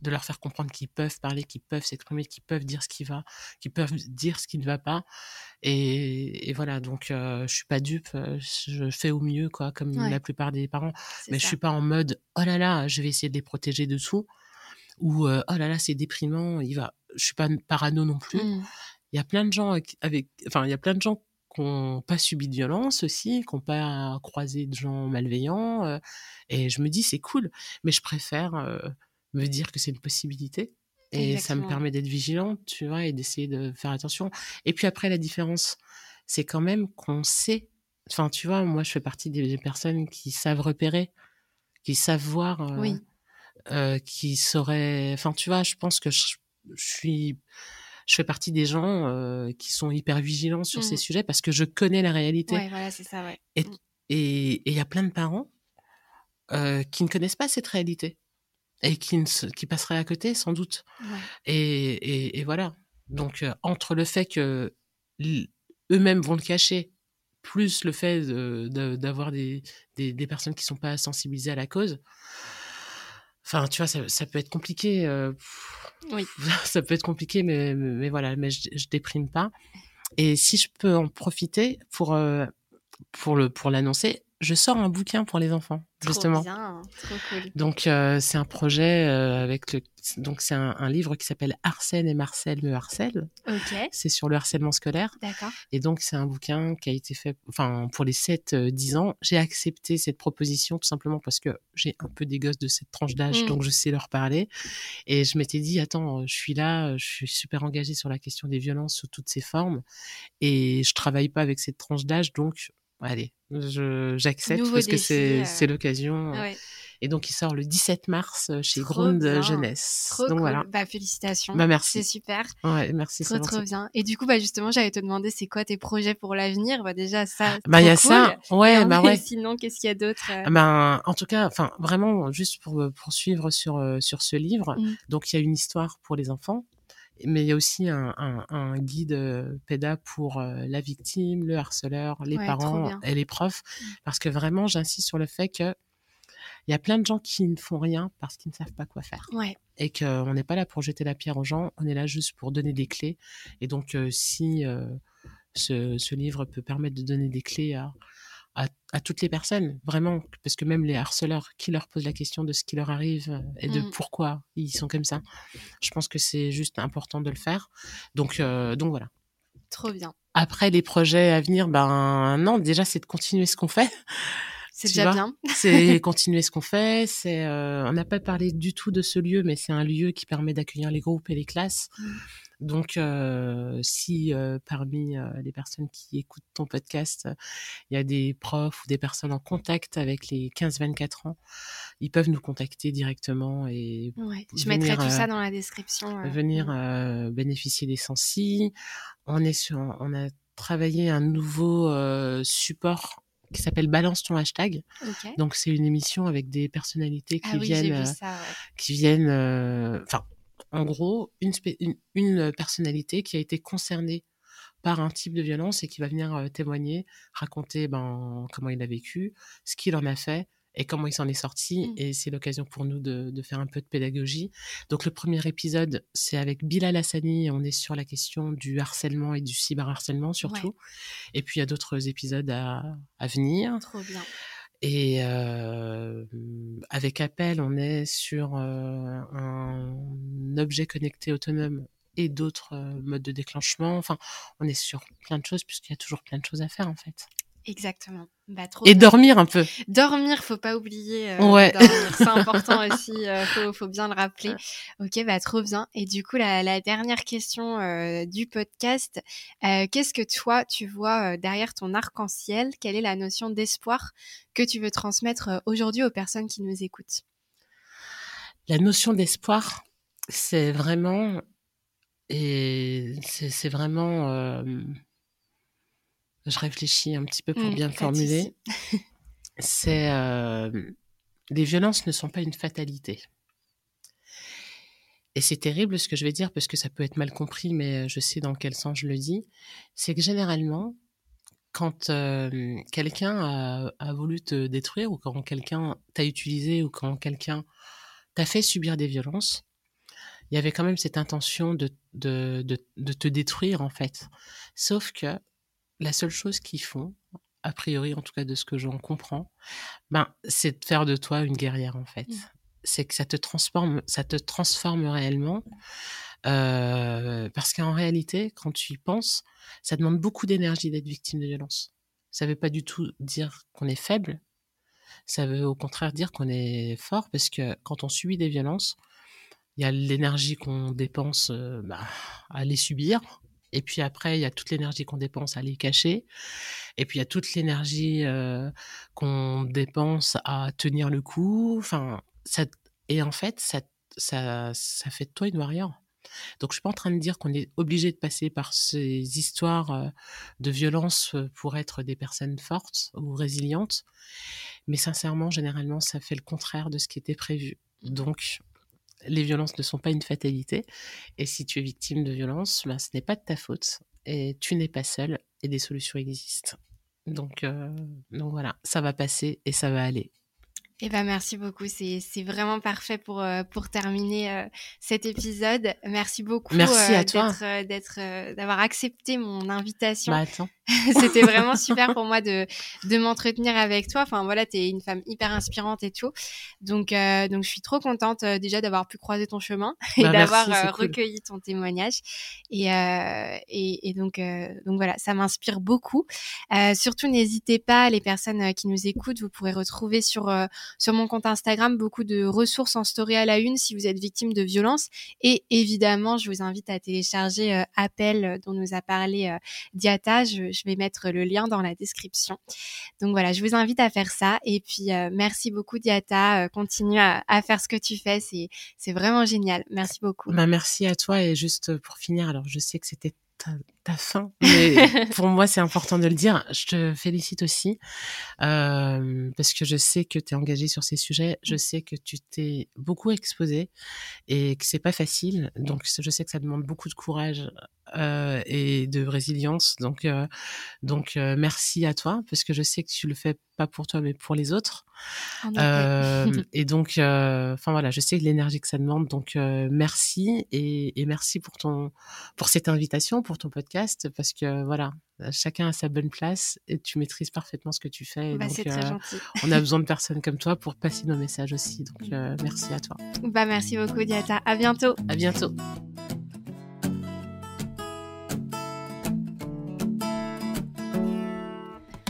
de leur faire comprendre qu'ils peuvent parler, qu'ils peuvent s'exprimer, qu'ils peuvent dire ce qui va, qu'ils peuvent dire ce qui ne va pas. Et, et voilà, donc euh, je suis pas dupe, euh, je fais au mieux, quoi, comme Ouais. la plupart des parents. Mais je ça. suis pas en mode oh là là, je vais essayer de les protéger de tout ou euh, oh là là, c'est déprimant, il va. Je suis pas parano non plus. Mm. Il y a plein de gens avec, avec- enfin, il y a plein de gens qui n'ont pas subi de violence aussi, qui n'ont pas croisé de gens malveillants. euh, et je me dis, c'est cool. Mais je préfère euh, me dire que c'est une possibilité. Et ça me permet d'être vigilante, tu vois, et d'essayer de faire attention. Et puis après, la différence, c'est quand même qu'on sait. Enfin, tu vois, moi, je fais partie des personnes qui savent repérer, qui savent voir, euh, Oui. qui sauraient. Enfin, tu vois, je pense que je, je suis. Je fais partie des gens euh, qui sont hyper vigilants sur ces Mhm. sujets parce que je connais la réalité. Ouais, voilà, c'est ça, ouais. Et et il y a plein de parents euh, qui ne connaissent pas cette réalité et qui, ne se- qui passeraient à côté sans doute. Ouais. Et, et, voilà. Donc, euh, entre le fait que eux-mêmes vont le cacher, plus le fait de- de- d'avoir des, des, des personnes qui sont pas sensibilisées à la cause, enfin, tu vois, ça, ça peut être compliqué. euh, Oui. ça peut être compliqué, mais, mais, mais voilà, mais je, je déprime pas. Et si je peux en profiter pour, euh, pour le pour l'annoncer, je sors un bouquin pour les enfants, Trop justement. bien, trop cool. Donc euh, c'est un projet euh, avec le donc c'est un, un livre qui s'appelle Arsène et Marcel me harcèlent. Ok, C'est sur le harcèlement scolaire d'accord. et donc c'est un bouquin qui a été fait enfin pour les 7 10 ans. J'ai accepté cette proposition tout simplement parce que j'ai un peu des gosses de cette tranche d'âge Mm. donc je sais leur parler et je m'étais dit attends, je suis là, je suis super engagée sur la question des violences sous toutes ses formes et je travaille pas avec cette tranche d'âge donc allez, j'accepte parce que c'est euh. c'est l'occasion. Ouais, Et donc, il sort le 17 mars euh, chez Trop bien. Jeunesse. trop donc cool. voilà. Bah, félicitations. Bah, merci. C'est super. Ouais, merci. Trop, trop bien. Et du coup, bah, justement, j'allais te demander, c'est quoi tes projets pour l'avenir? Bah, déjà, ça. Bah, il y a ça. Ouais, Et bah en- ouais. Sinon, qu'est-ce qu'il y a d'autre? euh, Ah Ben, en tout cas, enfin, vraiment, juste pour euh, poursuivre sur, euh, sur ce livre, Mm. donc il y a une histoire pour les enfants, mais il y a aussi un, un, un guide euh, PEDA pour euh, la victime, le harceleur, les Ouais, parents et les profs, Mm. parce que vraiment, j'insiste sur le fait que il y a plein de gens qui ne font rien parce qu'ils ne savent pas quoi faire. Ouais, et qu'on n'est pas là pour jeter la pierre aux gens, on est là juste pour donner des clés. Et donc, euh, si euh, ce, ce livre peut permettre de donner des clés à, à, à toutes les personnes, vraiment, parce que même les harceleurs qui leur posent la question de ce qui leur arrive euh, et de Mm. pourquoi ils sont comme ça, je pense que c'est juste important de le faire. Donc, euh, donc voilà. trop bien. Après, les projets à venir, ben non, déjà, c'est de continuer ce qu'on fait. C'est déjà bien. c'est continuer ce qu'on fait. C'est, euh, on n'a pas parlé du tout de ce lieu, mais c'est un lieu qui permet d'accueillir les groupes et les classes. Mm. Donc, euh, si euh, parmi euh, les personnes qui écoutent ton podcast, il y a des profs ou des personnes en contact avec les 15-24 ans, ils peuvent nous contacter directement et Ouais. Je venir, mettrai tout ça dans la description. venir Mm. euh, bénéficier des sensi. On est sur, on a travaillé un nouveau euh, support qui s'appelle Balance ton hashtag. Ok. Donc c'est une émission avec des personnalités qui Ah oui, j'ai viennent, vu ça, ouais. qui viennent, euh, enfin, en gros, une, une personnalité qui a été concernée par un type de violence et qui va venir euh, témoigner, raconter ben, comment il a vécu, ce qu'il en a fait et comment il s'en est sorti. Mm. Et c'est l'occasion pour nous de, de faire un peu de pédagogie. Donc le premier épisode, c'est avec Bilal Hassani. On est sur la question du harcèlement et du cyberharcèlement surtout. Et puis il y a d'autres épisodes à, à venir. Trop bien. Et avec Appel, on est sur un objet connecté autonome et d'autres modes de déclenchement. Enfin, on est sur plein de choses puisqu'il y a toujours plein de choses à faire en fait. Exactement. Bah, et dormir un peu. Dormir, faut pas oublier. Euh, ouais. C'est important aussi. Euh, faut, faut, bien le rappeler. Ok, bah trop bien. Et du coup, la, la dernière question euh, du podcast, euh, qu'est-ce que toi tu vois euh, derrière ton arc-en-ciel? Quelle est la notion d'espoir que tu veux transmettre aujourd'hui aux personnes qui nous écoutent? La notion d'espoir, c'est vraiment et c'est vraiment je réfléchis un petit peu pour mmh, bien le formuler. C'est euh, les violences ne sont pas une fatalité. Et c'est terrible ce que je vais dire parce que ça peut être mal compris, mais je sais dans quel sens je le dis. C'est que généralement, quand euh, quelqu'un a, voulu te détruire ou quand quelqu'un t'a utilisé ou quand quelqu'un t'a fait subir des violences, il y avait quand même cette intention de, de, de te détruire en fait. Sauf que la seule chose qu'ils font, a priori en tout cas de ce que j'en comprends, ben, c'est de faire de toi une guerrière en fait. Mmh. C'est que ça te transforme, ça te transforme réellement. Euh, parce qu'en réalité, quand tu y penses, ça demande beaucoup d'énergie d'être victime de violence. Ça veut pas du tout dire qu'on est faible. Ça veut au contraire dire qu'on est fort parce que quand on subit des violences, il y a l'énergie qu'on dépense euh, bah, à les subir, et puis après, il y a toute l'énergie qu'on dépense à les cacher. Et puis il y a toute l'énergie euh, qu'on dépense à tenir le coup. Enfin, ça, et en fait, ça, ça, ça fait de toi une warrior. Donc je suis pas en train de dire qu'on est obligé de passer par ces histoires euh, de violence euh, pour être des personnes fortes ou résilientes, mais sincèrement, généralement, ça fait le contraire de ce qui était prévu. Donc les violences ne sont pas une fatalité. Et si tu es victime de violences, ben, ce n'est pas de ta faute. Et tu n'es pas seul et des solutions existent. Donc, euh, donc voilà, ça va passer et ça va aller. Eh ben merci beaucoup, c'est vraiment parfait pour euh, pour terminer euh, cet épisode. Merci beaucoup. Merci à toi d'être d'avoir accepté mon invitation. Bah, attends. C'était vraiment super pour moi de, de m'entretenir avec toi. Enfin voilà, tu es une femme hyper inspirante et tout. Donc, euh, donc je suis trop contente euh, déjà d'avoir pu croiser ton chemin et bah, d'avoir euh, recueilli ton témoignage. Et, et, et, donc, donc voilà, ça m'inspire beaucoup. surtout, n'hésitez pas, les personnes qui nous écoutent, vous pourrez retrouver sur, sur mon compte Instagram beaucoup de ressources en story à la une si vous êtes victime de violence. Et évidemment, je vous invite à télécharger Appel dont nous a parlé Diata. Je, je vais mettre le lien dans la description. Donc voilà, je vous invite à faire ça. Et puis, euh, merci beaucoup, Diata. Euh, continue à, faire ce que tu fais. C'est, c'est vraiment génial. Merci beaucoup. Bah, merci à toi. Et juste pour finir, alors je sais que c'était ta, fin. Mais pour moi, c'est important de le dire. Je te félicite aussi euh, parce que je sais que tu es engagée sur ces sujets. Je sais que tu t'es beaucoup exposée et que c'est pas facile. Donc, je sais que ça demande beaucoup de courage euh, et de résilience. Donc, euh, donc euh, merci à toi parce que je sais que tu le fais pas pour toi mais pour les autres. et donc, enfin voilà, je sais l'énergie que ça demande. Donc merci et, et, merci pour ton pour cette invitation, pour ton podcast parce que voilà, chacun a sa bonne place et tu maîtrises parfaitement ce que tu fais. Bah, c'est très gentil. on a besoin de personnes comme toi pour passer nos messages aussi. Donc merci à toi. Bah merci beaucoup Diata. À bientôt. À bientôt.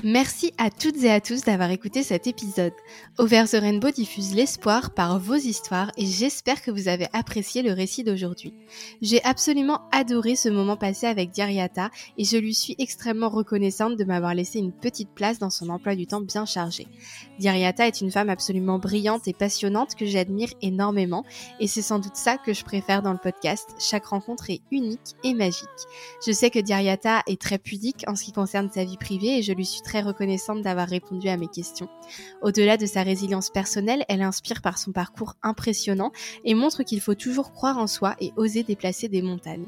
Merci à toutes et à tous d'avoir écouté cet épisode. Over the Rainbow diffuse l'espoir par vos histoires et j'espère que vous avez apprécié le récit d'aujourd'hui. J'ai absolument adoré ce moment passé avec Diariata et je lui suis extrêmement reconnaissante de m'avoir laissé une petite place dans son emploi du temps bien chargé. Diariata est une femme absolument brillante et passionnante que j'admire énormément et c'est sans doute ça que je préfère dans le podcast. Chaque rencontre est unique et magique. Je sais que Diariata est très pudique en ce qui concerne sa vie privée et je lui suis très très reconnaissante d'avoir répondu à mes questions. Au-delà de sa résilience personnelle, elle inspire par son parcours impressionnant et montre qu'il faut toujours croire en soi et oser déplacer des montagnes.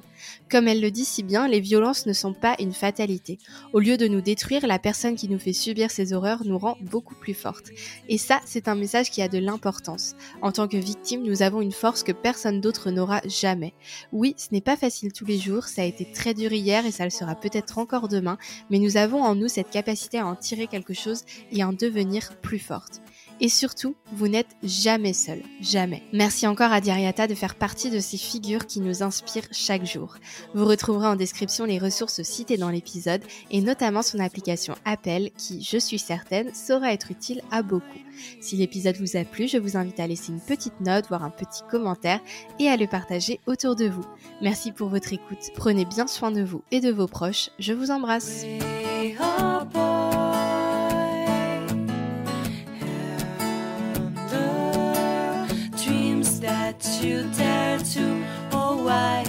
Comme elle le dit si bien, les violences ne sont pas une fatalité. Au lieu de nous détruire, la personne qui nous fait subir ces horreurs nous rend beaucoup plus fortes. Et ça, c'est un message qui a de l'importance. En tant que victime, nous avons une force que personne d'autre n'aura jamais. Oui, ce n'est pas facile tous les jours, ça a été très dur hier et ça le sera peut-être encore demain, mais nous avons en nous cette capacité à en tirer quelque chose et à en devenir plus forte. Et surtout, vous n'êtes jamais seul, jamais. Merci encore à Diariata de faire partie de ces figures qui nous inspirent chaque jour. Vous retrouverez en description les ressources citées dans l'épisode et notamment son application Appel qui, je suis certaine, saura être utile à beaucoup. Si l'épisode vous a plu, je vous invite à laisser une petite note, voire un petit commentaire et à le partager autour de vous. Merci pour votre écoute. Prenez bien soin de vous et de vos proches. Je vous embrasse. You dare to, oh why?